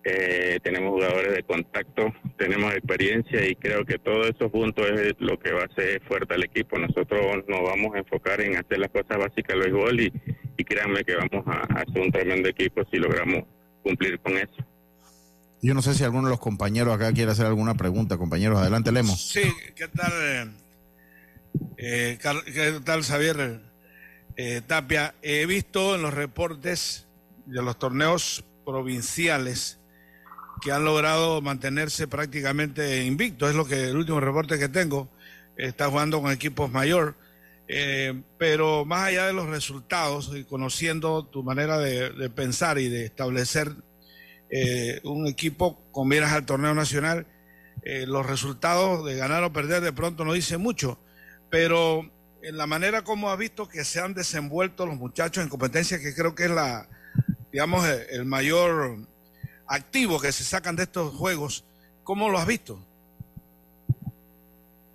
eh, tenemos jugadores de contacto, tenemos experiencia y creo que todo eso junto es lo que va a hacer fuerte al equipo. Nosotros nos vamos a enfocar en hacer las cosas básicas del béisbol y, y créanme que vamos a, a hacer un tremendo equipo si logramos cumplir con eso. Yo no sé si alguno de los compañeros acá quiere hacer alguna pregunta. Compañeros, adelante, Lemos. Sí, ¿qué tal? eh, eh, ¿Qué tal, Xavier eh, Tapia? He visto en los reportes de los torneos provinciales que han logrado mantenerse prácticamente invictos. Es lo que el último reporte que tengo. Está jugando con equipos mayor. Eh, pero más allá de los resultados y conociendo tu manera de pensar y de establecer eh, un equipo con miras al torneo nacional, eh, los resultados de ganar o perder de pronto no dicen mucho, pero en la manera como ha visto que se han desenvuelto los muchachos en competencia, que creo que es la, digamos, el, mayor activo que se sacan de estos juegos, ¿cómo lo has visto?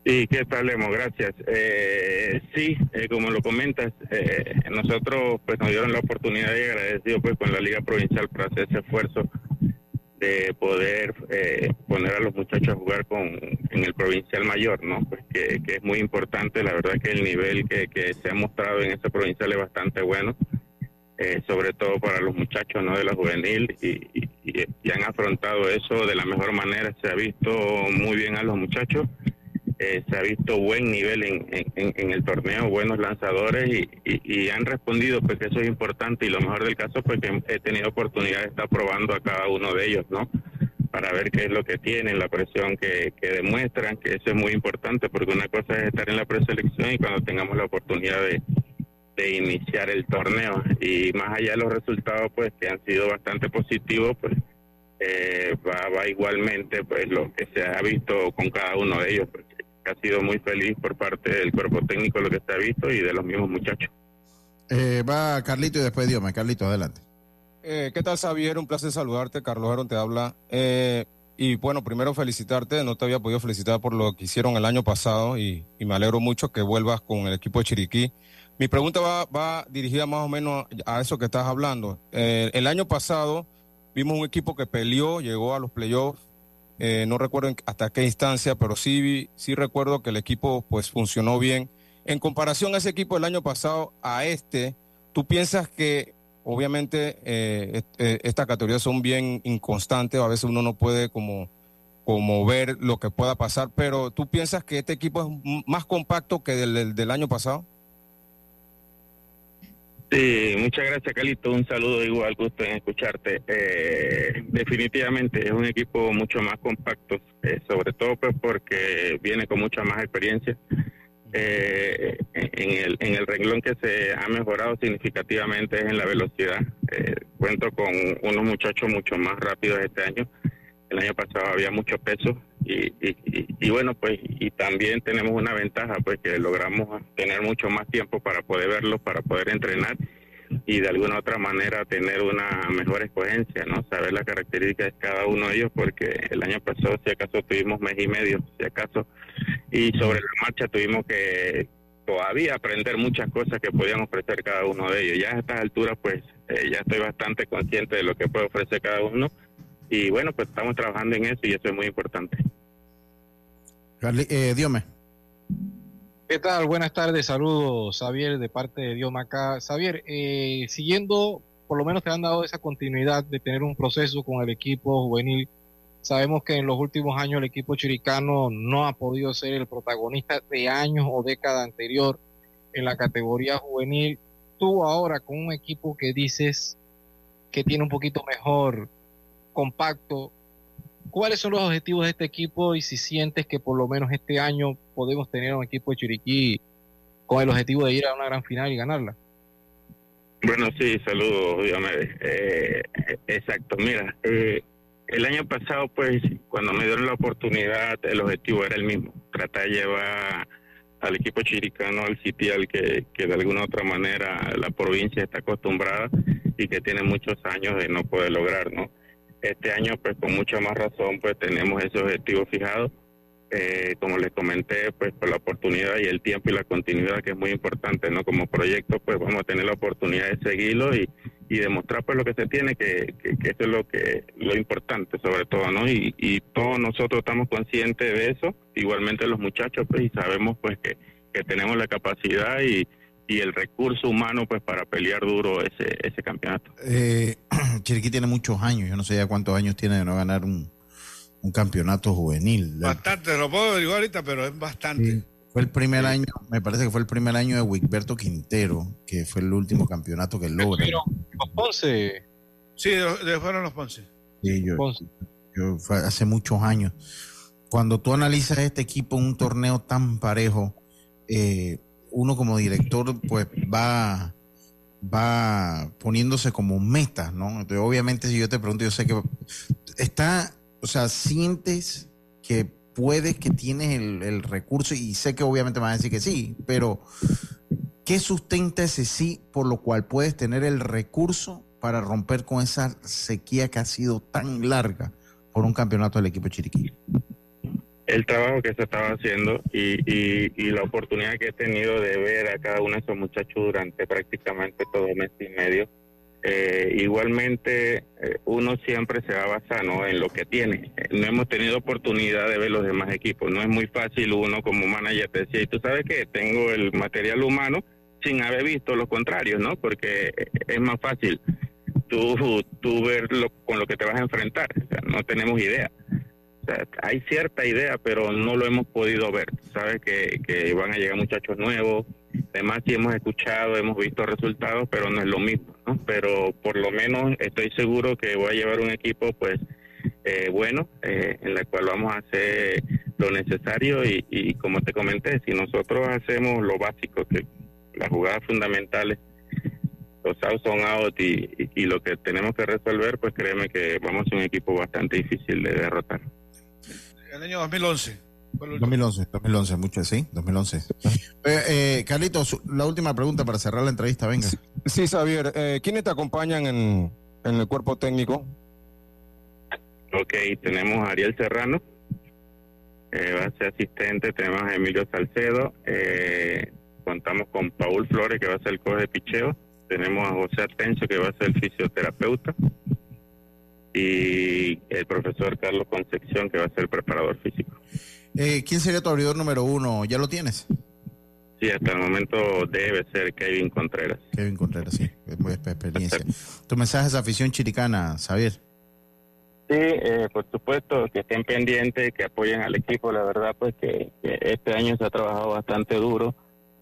Sí, ¿qué Lemo? Gracias. Eh, sí, eh, como lo comentas, eh, nosotros pues nos dieron la oportunidad y agradecido pues con la Liga Provincial por hacer ese esfuerzo de poder eh, poner a los muchachos a jugar con en el provincial mayor, ¿no? Pues que, que es muy importante, la verdad que el nivel que, que se ha mostrado en ese provincial es bastante bueno, eh, sobre todo para los muchachos, ¿no? De la juvenil y, y- y- y han afrontado eso de la mejor manera, se ha visto muy bien a los muchachos eh, se ha visto buen nivel en, en- en- el torneo, buenos lanzadores y, y- han respondido, pues eso es importante. Y lo mejor del caso, pues que he tenido oportunidad de estar probando a cada uno de ellos, ¿no? Para ver qué es lo que tienen, la presión que, demuestran, que eso es muy importante, porque una cosa es estar en la preselección y cuando tengamos la oportunidad de, de iniciar el torneo. Y más allá de los resultados, pues que han sido bastante positivos, pues eh, va, va igualmente pues lo que se ha visto con cada uno de ellos, pues, ha sido muy feliz por parte del cuerpo técnico lo que se ha visto y de los mismos muchachos. Eh, va Carlito y después Dios. Carlito, adelante. Eh, ¿Qué tal, Xavier? Un placer saludarte. Carlos Aaron te habla. Eh, y bueno, primero felicitarte. No te había podido felicitar por lo que hicieron el año pasado y, y me alegro mucho que vuelvas con el equipo de Chiriquí. Mi pregunta va, va dirigida más o menos a eso que estás hablando. Eh, el año pasado vimos un equipo que peleó, llegó a los playoffs. Eh, no recuerdo hasta qué instancia, pero sí, sí recuerdo que el equipo pues funcionó bien. En comparación a ese equipo del año pasado a este, ¿tú piensas que obviamente eh, eh, estas categorías son bien inconstantes, a veces uno no puede como, como ver lo que pueda pasar, pero ¿tú piensas que este equipo es más compacto que del, del- del año pasado? Sí, muchas gracias, Calito. Un saludo igual, gusto en escucharte. Eh, definitivamente es un equipo mucho más compacto, eh, sobre todo pues porque viene con mucha más experiencia. Eh, en, el, en el renglón que se ha mejorado significativamente es en la velocidad. Eh, cuento con unos muchachos mucho más rápidos este año. El año pasado había mucho peso y, y, y- bueno, pues y también tenemos una ventaja, pues que logramos tener mucho más tiempo para poder verlos, para poder entrenar y de alguna otra manera tener una mejor escogencia, ¿no? Saber las características de cada uno de ellos, porque el año pasado, si acaso, tuvimos mes y medio, si acaso, y sobre la marcha tuvimos que todavía aprender muchas cosas que podían ofrecer cada uno de ellos. Ya a estas alturas, pues, eh, ya estoy bastante consciente de lo que puede ofrecer cada uno, y bueno, pues estamos trabajando en eso y eso es muy importante. Eh, Diome. ¿Qué tal? Buenas tardes, saludos, Xavier, de parte de Dioma acá. Xavier, eh, siguiendo, por lo menos te han dado esa continuidad de tener un proceso con el equipo juvenil. Sabemos que en los últimos años el equipo chiricano no ha podido ser el protagonista de años o década anterior. en la categoría juvenil. Tú ahora con un equipo que dices que tiene un poquito mejor compacto, ¿cuáles son los objetivos de este equipo y si sientes que por lo menos este año podemos tener un equipo de Chiriquí con el objetivo de ir a una gran final y ganarla? Bueno, sí, saludos, Diomedes. Eh, exacto, mira, eh, el año pasado, pues, cuando me dieron la oportunidad, el objetivo era el mismo, tratar de llevar al equipo chiricano al sitial que, que de alguna otra manera la provincia está acostumbrada y que tiene muchos años de no poder lograr, ¿no? Este año, pues, con mucha más razón, pues, tenemos ese objetivo fijado eh, como les comenté, pues por la oportunidad y el tiempo y la continuidad que es muy importante, ¿no? Como proyecto, pues vamos a tener la oportunidad de seguirlo y, y demostrar pues lo que se tiene, que, que, eso es lo que lo importante sobre todo, ¿no? Y, y todos nosotros estamos conscientes de eso, igualmente los muchachos, pues, y sabemos pues que, que tenemos la capacidad y, y el recurso humano pues para pelear duro ese, ese campeonato. Eh, Chiriquí tiene muchos años, yo no sé ya cuántos años tiene de no ganar un, un campeonato juvenil. Bastante, lo puedo averiguar ahorita, pero es bastante. Fue el primer año, me parece que fue el primer año de Wigberto Quintero, que fue el último campeonato que logra. Los Ponce. Sí, fueron los Ponce. Sí, yo, yo- fue hace muchos años. Cuando tú analizas este equipo en un torneo tan parejo, eh, uno como director pues va, va poniéndose como metas, ¿no? Entonces, obviamente si yo te pregunto, yo sé que está, o sea, sientes que puedes, que tienes el, el recurso y sé que obviamente me van a decir que sí, pero ¿qué sustenta ese sí por lo cual puedes tener el recurso para romper con esa sequía que ha sido tan larga por un campeonato del equipo Chiriquí? El trabajo que se estaba haciendo y, y, la oportunidad que he tenido de ver a cada uno de esos muchachos durante prácticamente todo mes y medio. Eh, igualmente, eh, uno siempre se va ¿no? en lo que tiene. No hemos tenido oportunidad de ver los demás equipos. No es muy fácil uno como manager y tú sabes que tengo el material humano sin haber visto lo contrario, ¿no? Porque es más fácil tú, tú ver lo, con lo que te vas a enfrentar. O sea, no tenemos idea. Hay cierta idea, pero no lo hemos podido ver. Sabes que, que van a llegar muchachos nuevos. Además, sí hemos escuchado, hemos visto resultados, pero no es lo mismo. ¿no? Pero por lo menos estoy seguro que voy a llevar un equipo, pues, eh, bueno, eh, en la cual vamos a hacer lo necesario y, y como te comenté, si nosotros hacemos lo básico, que las jugadas fundamentales, los outs son out y, y- y lo que tenemos que resolver, pues créeme que vamos a un equipo bastante difícil de derrotar. El año 2011. fue el último. 2011, 2011, mucho, sí, 2011. Eh, eh, Carlitos, la última pregunta para cerrar la entrevista, venga. Sí, Xavier, eh, ¿quiénes te acompañan en, en el cuerpo técnico? Ok, tenemos a Ariel Serrano, eh, va a ser asistente, tenemos a Emilio Salcedo, eh, contamos con Paul Flores, que va a ser el coach de picheo, tenemos a José Atencio, que va a ser el fisioterapeuta, y el profesor Carlos Concepción, que va a ser el preparador físico. Eh, ¿Quién sería tu abridor número uno? ¿Ya lo tienes? Sí, hasta el momento debe ser Kevin Contreras. Kevin Contreras, sí, es muy exper- experiencia. Tu mensaje a esa afición chiricana, Xavier. Sí, eh, por supuesto, que estén pendientes, que apoyen al equipo. La verdad, pues que, que este año se ha trabajado bastante duro.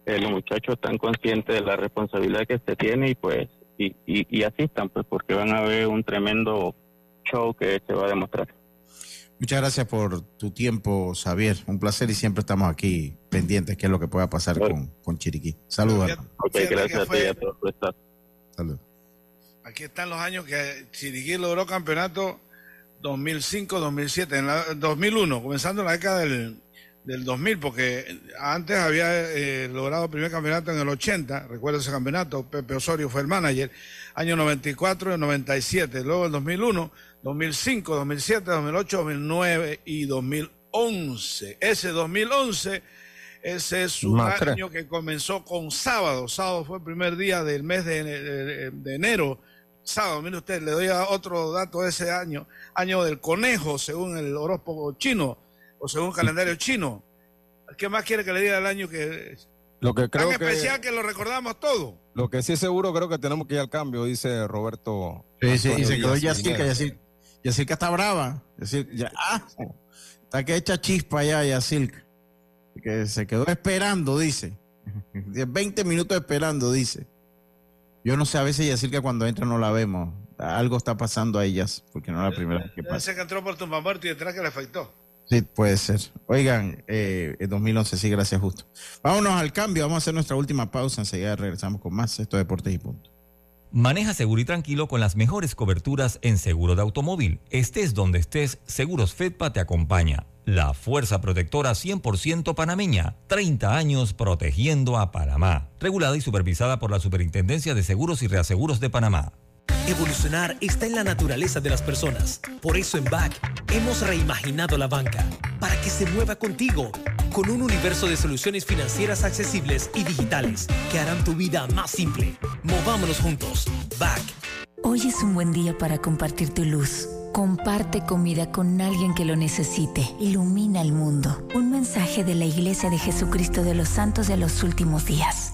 Eh, los muchachos están conscientes de la responsabilidad que se tiene y pues y, y, y asistan, pues porque van a ver un tremendo show que se va a demostrar. Muchas gracias por tu tiempo, Xavier. Un placer y siempre estamos aquí pendientes qué es lo que pueda pasar con, con Chiriquí. Saludos. Ok, gracias que a ti y a todos por estar. Saludos. Aquí están los años que Chiriquí logró campeonato 2005, 2007, en la 2001, comenzando en la década del, del 2000, porque antes había eh, logrado el primer campeonato en el 80, recuerdo ese campeonato, Pepe Osorio fue el manager, año 94 y 97, luego el 2001, 2005, 2007, 2008, 2009 y 2011. Ese 2011, ese es un tres. año que comenzó con sábado, sábado fue el primer día del mes de, de- de enero, sábado, mire usted, le doy a otro dato de ese año, año del conejo, según el horóscopo chino, o según el calendario chino. ¿Qué más quiere que le diga el año que Lo que tan creo que especial que lo recordamos todo? lo que sí es seguro creo que tenemos que ir al cambio, dice Roberto. Sí, sí, y se quedó Yacirca. Yacirca, está brava. Yacirca, ya, ah, está que echa chispa ya, Yacirca. Que se quedó esperando, dice. 20 minutos esperando, dice. Yo no sé, a veces Yacirca cuando entra no la vemos. Algo está pasando a ellas, porque no es la primera vez que pasa. Parece que entró por tu mamá y detrás que le afectó. Sí, puede ser. Oigan, eh, en 2011, sí, gracias, justo. Vámonos al cambio, vamos a hacer nuestra última pausa, enseguida regresamos con más. Esto es Deportes y Punto. Maneja seguro y tranquilo con las mejores coberturas en seguro de automóvil. Estés donde estés, Seguros Fedpa te acompaña. La fuerza protectora 100% panameña. 30 años protegiendo a Panamá. Regulada y supervisada por la Superintendencia de Seguros y Reaseguros de Panamá. Evolucionar está en la naturaleza de las personas. Por eso en BAC hemos reimaginado la banca para que se mueva contigo con un universo de soluciones financieras accesibles y digitales que harán tu vida más simple. Movámonos juntos. BAC. Hoy es un buen día para compartir tu luz. Comparte comida con alguien que lo necesite. Ilumina el mundo. Un mensaje de la Iglesia de Jesucristo de los Santos de los Últimos Días.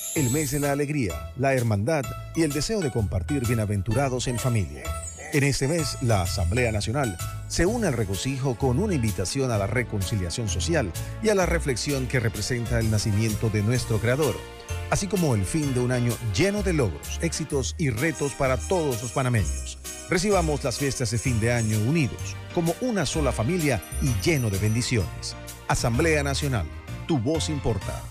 el mes de la alegría, la hermandad y el deseo de compartir bienaventurados en familia. En este mes, la Asamblea Nacional se une al regocijo con una invitación a la reconciliación social y a la reflexión que representa el nacimiento de nuestro Creador, así como el fin de un año lleno de logros, éxitos y retos para todos los panameños. Recibamos las fiestas de fin de año unidos, como una sola familia y lleno de bendiciones. Asamblea Nacional, tu voz importa.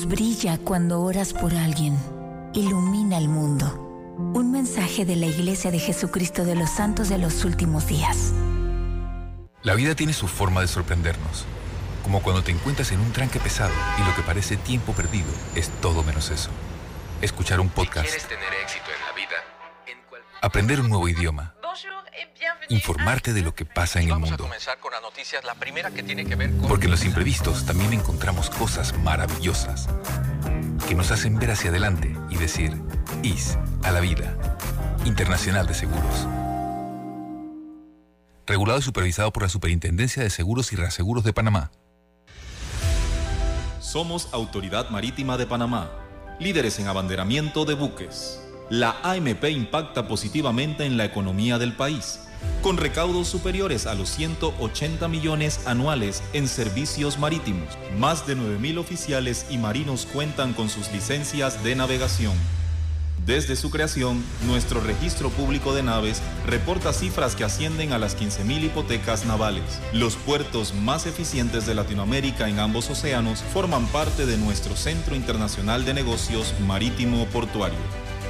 Luz brilla cuando oras por alguien. Ilumina el mundo. Un mensaje de la Iglesia de Jesucristo de los Santos de los Últimos Días. La vida tiene su forma de sorprendernos. Como cuando te encuentras en un tranque pesado y lo que parece tiempo perdido es todo menos eso. Escuchar un podcast. ¿Quieres tener éxito en la vida? Aprender un nuevo idioma. Informarte de lo que pasa en el mundo. Porque en los imprevistos también encontramos cosas maravillosas que nos hacen ver hacia adelante y decir, IS a la vida. Internacional de Seguros. Regulado y supervisado por la Superintendencia de Seguros y Reaseguros de Panamá. Somos Autoridad Marítima de Panamá, líderes en abanderamiento de buques. La AMP impacta positivamente en la economía del país, con recaudos superiores a los 180 millones anuales en servicios marítimos. Más de 9.000 oficiales y marinos cuentan con sus licencias de navegación. Desde su creación, nuestro registro público de naves reporta cifras que ascienden a las 15.000 hipotecas navales. Los puertos más eficientes de Latinoamérica en ambos océanos forman parte de nuestro Centro Internacional de Negocios Marítimo Portuario.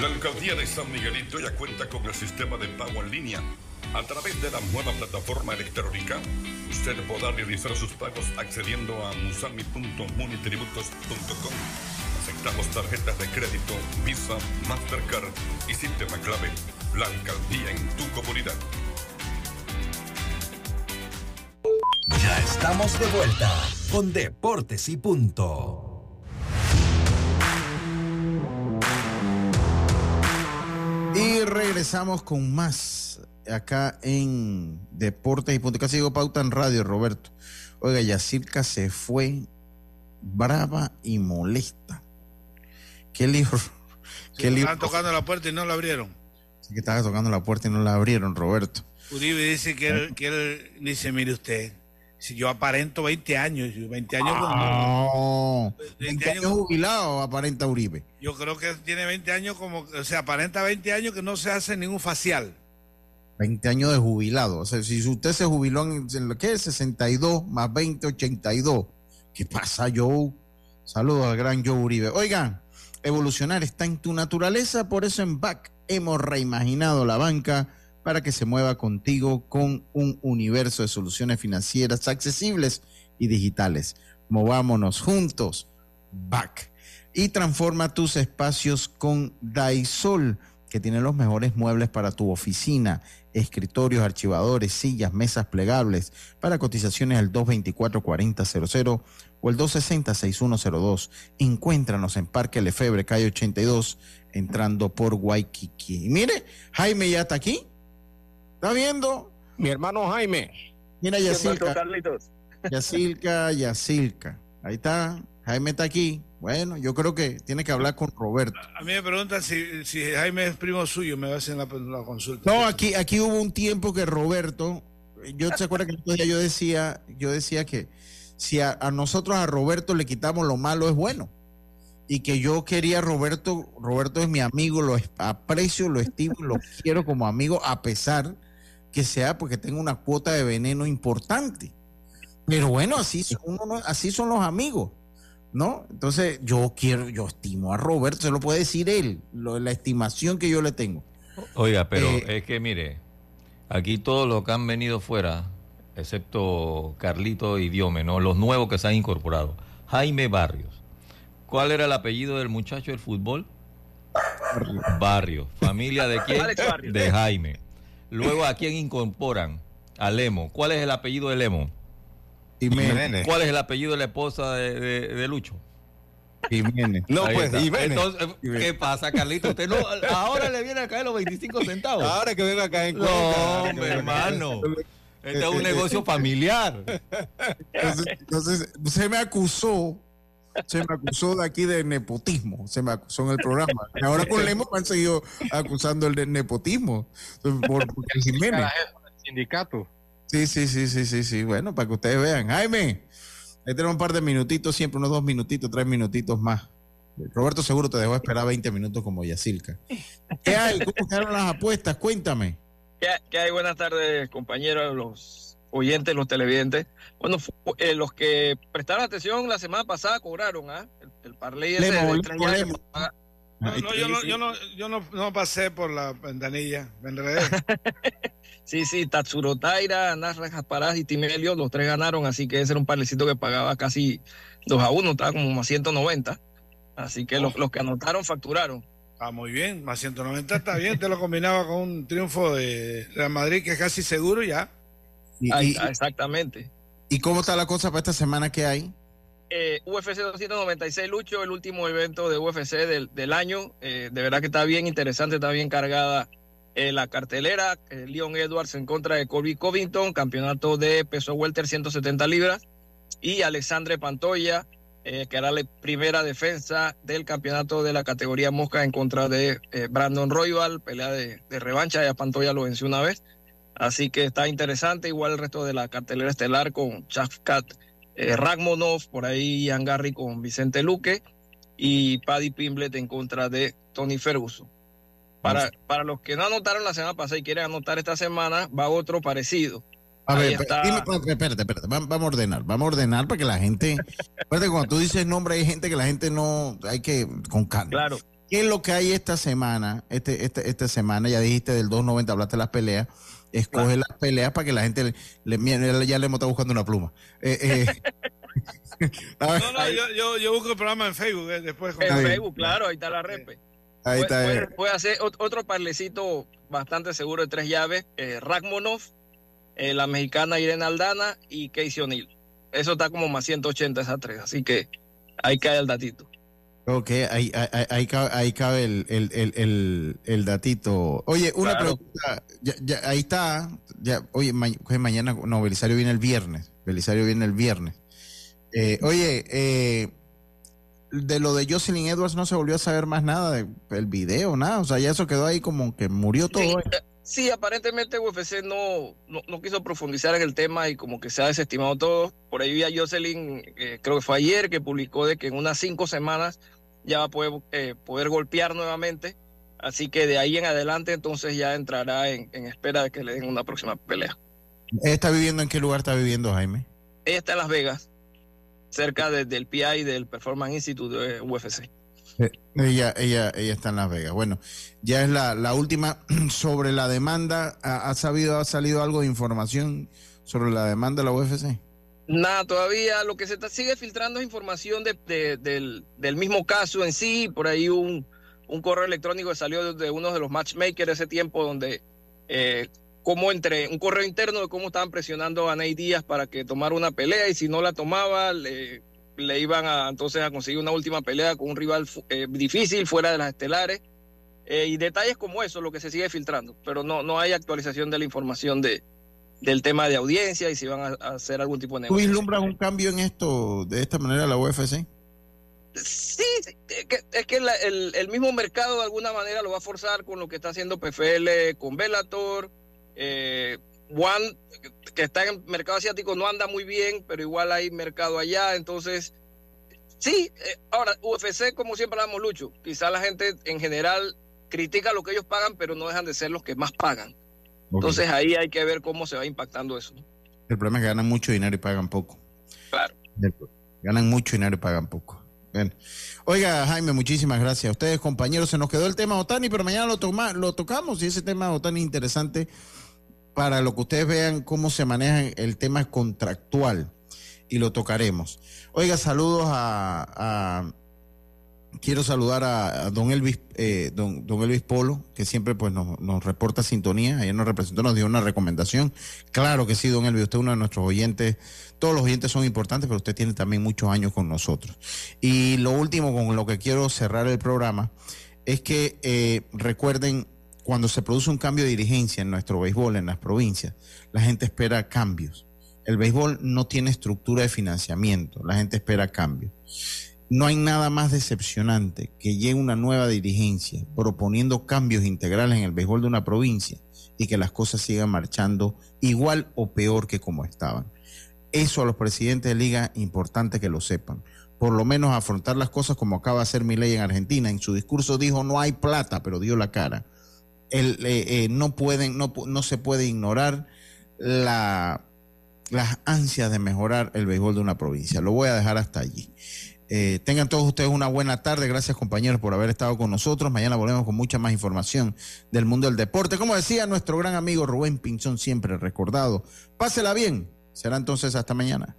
La alcaldía de San Miguelito ya cuenta con el sistema de pago en línea. A través de la nueva plataforma electrónica, usted podrá realizar sus pagos accediendo a musami.munitributos.com. Aceptamos tarjetas de crédito, Visa, Mastercard y sistema clave. La alcaldía en tu comunidad. Ya estamos de vuelta con Deportes y Punto. Y regresamos con más acá en Deportes y Punto. Casi digo pauta en radio, Roberto. Oiga, Yacirca se fue brava y molesta. ¿Qué libro? ¿Qué Estaban tocando la puerta y no la abrieron. Sí, que estaba tocando la puerta y no la abrieron, Roberto. Uribe dice que él, que él dice, mire usted, si yo aparento 20 años, 20 años... No, 20, años jubilado aparenta Uribe. Yo creo que tiene 20 años como, o sea, aparenta 20 años que no se hace ningún facial. 20 años de jubilado. O sea, si usted se jubiló en, en lo que es 62 más 20, 82. ¿Qué pasa, Joe? Saludos al gran Joe Uribe. Oigan, evolucionar está en tu naturaleza, por eso en BAC hemos reimaginado la banca para que se mueva contigo con un universo de soluciones financieras accesibles y digitales. Movámonos juntos, BAC. Y transforma tus espacios con Daisol, que tiene los mejores muebles para tu oficina, escritorios, archivadores, sillas, mesas plegables. Para cotizaciones al 224-4000 o el 260-6102. Encuéntranos en Parque Lefebre, calle 82, entrando por Waikiki. Mire, Jaime ya está aquí. ¿Está viendo? Mi hermano Jaime. Mira, Yacilca. Yacilca, Yacilca. Ahí está. Jaime está aquí. Bueno, yo creo que tiene que hablar con Roberto. A mí me preguntan si, si Jaime es primo suyo, me va a hacer la, la consulta. No, aquí, aquí hubo un tiempo que Roberto, yo se acuerda que yo decía, yo decía que si a, a, nosotros a Roberto le quitamos lo malo es bueno. Y que yo quería a Roberto, Roberto es mi amigo, lo aprecio, lo estimo, lo quiero como amigo, a pesar que sea porque tengo una cuota de veneno importante. Pero bueno, así son, así son los amigos, ¿no? Entonces yo quiero, yo estimo a Roberto, se lo puede decir él, lo, la estimación que yo le tengo. Oiga, pero eh, es que mire, aquí todos los que han venido fuera, excepto Carlito y Diome, ¿no? Los nuevos que se han incorporado. Jaime Barrios. ¿Cuál era el apellido del muchacho del fútbol? Barrio. Barrio. ¿Familia de quién? De Jaime. Luego, ¿a quién incorporan? A Lemo. ¿Cuál es el apellido de Lemo? Jiménez. ¿Cuál es el apellido de la esposa de, de, de Lucho? Jiménez. No, Ahí pues, Jiménez. Entonces, ¿qué pasa, Carlito? Usted no, ahora le viene a caer los 25 centavos. Ahora que venga a caer en No, hombre, hermano. Este es un negocio familiar. Entonces, entonces, se me acusó se me acusó de aquí de nepotismo, se me acusó en el programa. Y ahora con Lemos me han seguido acusando el de nepotismo por, por el Jiménez. sindicato. Sí, sí, sí, sí, sí, sí. Bueno, para que ustedes vean. Jaime, ahí tenemos un par de minutitos, siempre unos dos minutitos, tres minutitos más. Roberto seguro te dejó esperar 20 minutos como Yacilca. ¿Qué hay? ¿Cómo quedaron las apuestas? Cuéntame. ¿Qué, qué hay? Buenas tardes, compañeros, los oyentes, los televidentes. Bueno, eh, los que prestaron atención la semana pasada cobraron, ¿ah? El, el parlay ese Lemo, de Lemo. No, no, yo, no, yo, no, yo no, no, pasé por la ventanilla, me enredé. sí, sí, Tatsuro Taira, Nasra Jasparaz y Timelio, los tres ganaron, así que ese era un parlecito que pagaba casi 2 a 1, estaba como más 190. Así que oh. los, los que anotaron facturaron. Ah, muy bien, más 190 está bien, te lo combinaba con un triunfo de Real Madrid que es casi seguro ya. Y, Ahí está, exactamente. ¿Y cómo está la cosa para esta semana que hay? Eh, UFC 296, Lucho, el último evento de UFC del, del año. Eh, de verdad que está bien interesante, está bien cargada eh, la cartelera. Leon Edwards en contra de Colby Covington, campeonato de peso welter 170 libras. Y Alexandre Pantoya, que hará la primera defensa del campeonato de la categoría mosca en contra de Brandon Royal, pelea de, de revancha. Ya Pantoya lo venció una vez. Así que está interesante, igual el resto de la cartelera estelar con Chafkat eh, Ragmonov, por ahí Ian Garry con Vicente Luque y Paddy Pimblet en contra de Tony Ferguson. Para, para los que no anotaron la semana pasada y quieren anotar esta semana, va otro parecido. A ver, dime, espérate, espérate, vamos a ordenar, vamos a ordenar para que la gente, espérate, cuando tú dices nombre hay gente que la gente no, hay que, con calma. Claro. ¿Qué es lo que hay esta semana? Este, este, esta semana, ya dijiste del 290, hablaste de las peleas escoge las peleas para que la gente le, le ya le hemos estado buscando una pluma. Eh, eh. no, no, yo, yo, yo, busco el programa en Facebook eh, después. En ahí. Facebook, claro, ahí está la repe. Ahí está. Puede, puede, hacer otro parlecito bastante seguro de tres llaves. Eh, Ragmonov, eh, la mexicana Irene Aldana y Casey O'Neill. Eso está como más 180 esas tres, así que ahí cae el datito. Ok, ahí, ahí, ahí cabe, ahí cabe el, el, el, el, datito. Oye, una Claro. pregunta, ya, ya, ahí está, ya, oye, ma- mañana, no, Belisario viene el viernes, Belisario viene el viernes. Eh, oye, eh, de lo de Jocelyn Edwards no se volvió a saber más nada del video, nada, o sea, ya eso quedó ahí como que murió todo. Sí, eh, sí, aparentemente UFC no, no, no quiso profundizar en el tema y como que se ha desestimado todo. Por ahí vi a Jocelyn, eh, creo que fue ayer, que publicó de que en unas cinco semanas ya va a poder, eh, poder golpear nuevamente. Así que de ahí en adelante entonces ya entrará en, en espera de que le den una próxima pelea. ¿Ella ¿Está viviendo en qué lugar está viviendo, Jaime? Ella está en Las Vegas, cerca de- del PI del Performance Institute de UFC. Eh, Ella, ella, ella está en Las Vegas. Bueno, ya es la, la última sobre la demanda. ¿Ha, ha sabido, ha salido algo de información sobre la demanda de la UFC? Nada, todavía lo que se está- sigue filtrando es información de, de- del, del mismo caso en sí. Por ahí un, un correo electrónico que salió de, uno de los matchmakers de ese tiempo, donde eh, como entre un correo interno de cómo estaban presionando a Ney Díaz para que tomara una pelea y si no la tomaba, le, le iban a entonces a conseguir una última pelea con un rival eh, difícil fuera de las estelares. Eh, y detalles como eso, lo que se sigue filtrando, pero no, no hay actualización de la información de, del tema de audiencia y si van a, hacer algún tipo de ¿Tú negocio. vislumbras un cambio en esto, de esta manera, la UFC? Sí, es que, la- el, el mismo mercado de alguna manera lo va a forzar con lo que está haciendo PFL con Bellator. Eh, One, que está en el mercado asiático, no anda muy bien, pero igual hay mercado allá. Entonces, sí, eh, ahora, UFC, como siempre hablamos, Lucho, quizá la gente en general critica lo que ellos pagan, pero no dejan de ser los que más pagan. Entonces, ahí hay que ver cómo se va impactando eso. El problema es que ganan mucho dinero y pagan poco. Claro. Ganan mucho dinero y pagan poco. Bueno. Oiga, Jaime, muchísimas gracias. Ustedes, compañeros, se nos quedó el tema Otani, pero mañana lo, toma- lo tocamos y ese tema Otani es interesante para lo que ustedes vean cómo se maneja el tema contractual y lo tocaremos. Oiga, saludos a, a- quiero saludar a, don Elvis, eh, don, don Elvis Polo, que siempre pues nos, nos reporta sintonía, ayer nos representó, nos dio una recomendación. Claro que sí, don Elvis, usted es uno de nuestros oyentes, todos los oyentes son importantes, pero usted tiene también muchos años con nosotros. Y lo último con lo que quiero cerrar el programa es que eh, recuerden, cuando se produce un cambio de dirigencia en nuestro béisbol, en las provincias, la gente espera cambios. El béisbol no tiene estructura de financiamiento, la gente espera cambios. No hay nada más decepcionante que llegue una nueva dirigencia proponiendo cambios integrales en el béisbol de una provincia y que las cosas sigan marchando igual o peor que como estaban. Eso a los presidentes de liga, importante que lo sepan. Por lo menos afrontar las cosas como acaba de hacer Milei en Argentina. En su discurso dijo no hay plata, pero dio la cara. Eh, eh, no pueden, no, no se puede ignorar la, las ansias de mejorar el béisbol de una provincia. Lo voy a dejar hasta allí. Eh, tengan todos ustedes una buena tarde. Gracias compañeros por haber estado con nosotros. Mañana volvemos con mucha más información del mundo del deporte. Como decía nuestro gran amigo Rubén Pinzón, siempre recordado. Pásela bien. Será entonces hasta mañana.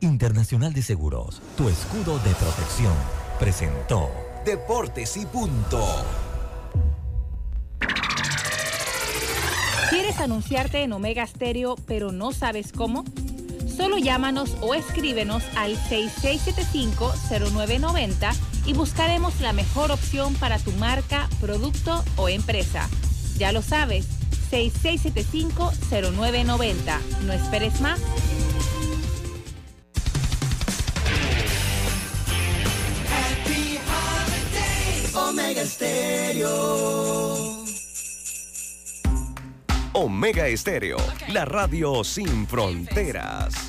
Internacional de Seguros, tu escudo de protección, presentó Deportes y punto. ¿Quieres anunciarte en Omega Stereo pero no sabes cómo? Solo llámanos o escríbenos al 6675-0990 y buscaremos la mejor opción para tu marca, producto o empresa. Ya lo sabes, 6675-0990. No esperes más. Happy holidays, Omega Stereo. Omega Estéreo, la radio sin fronteras.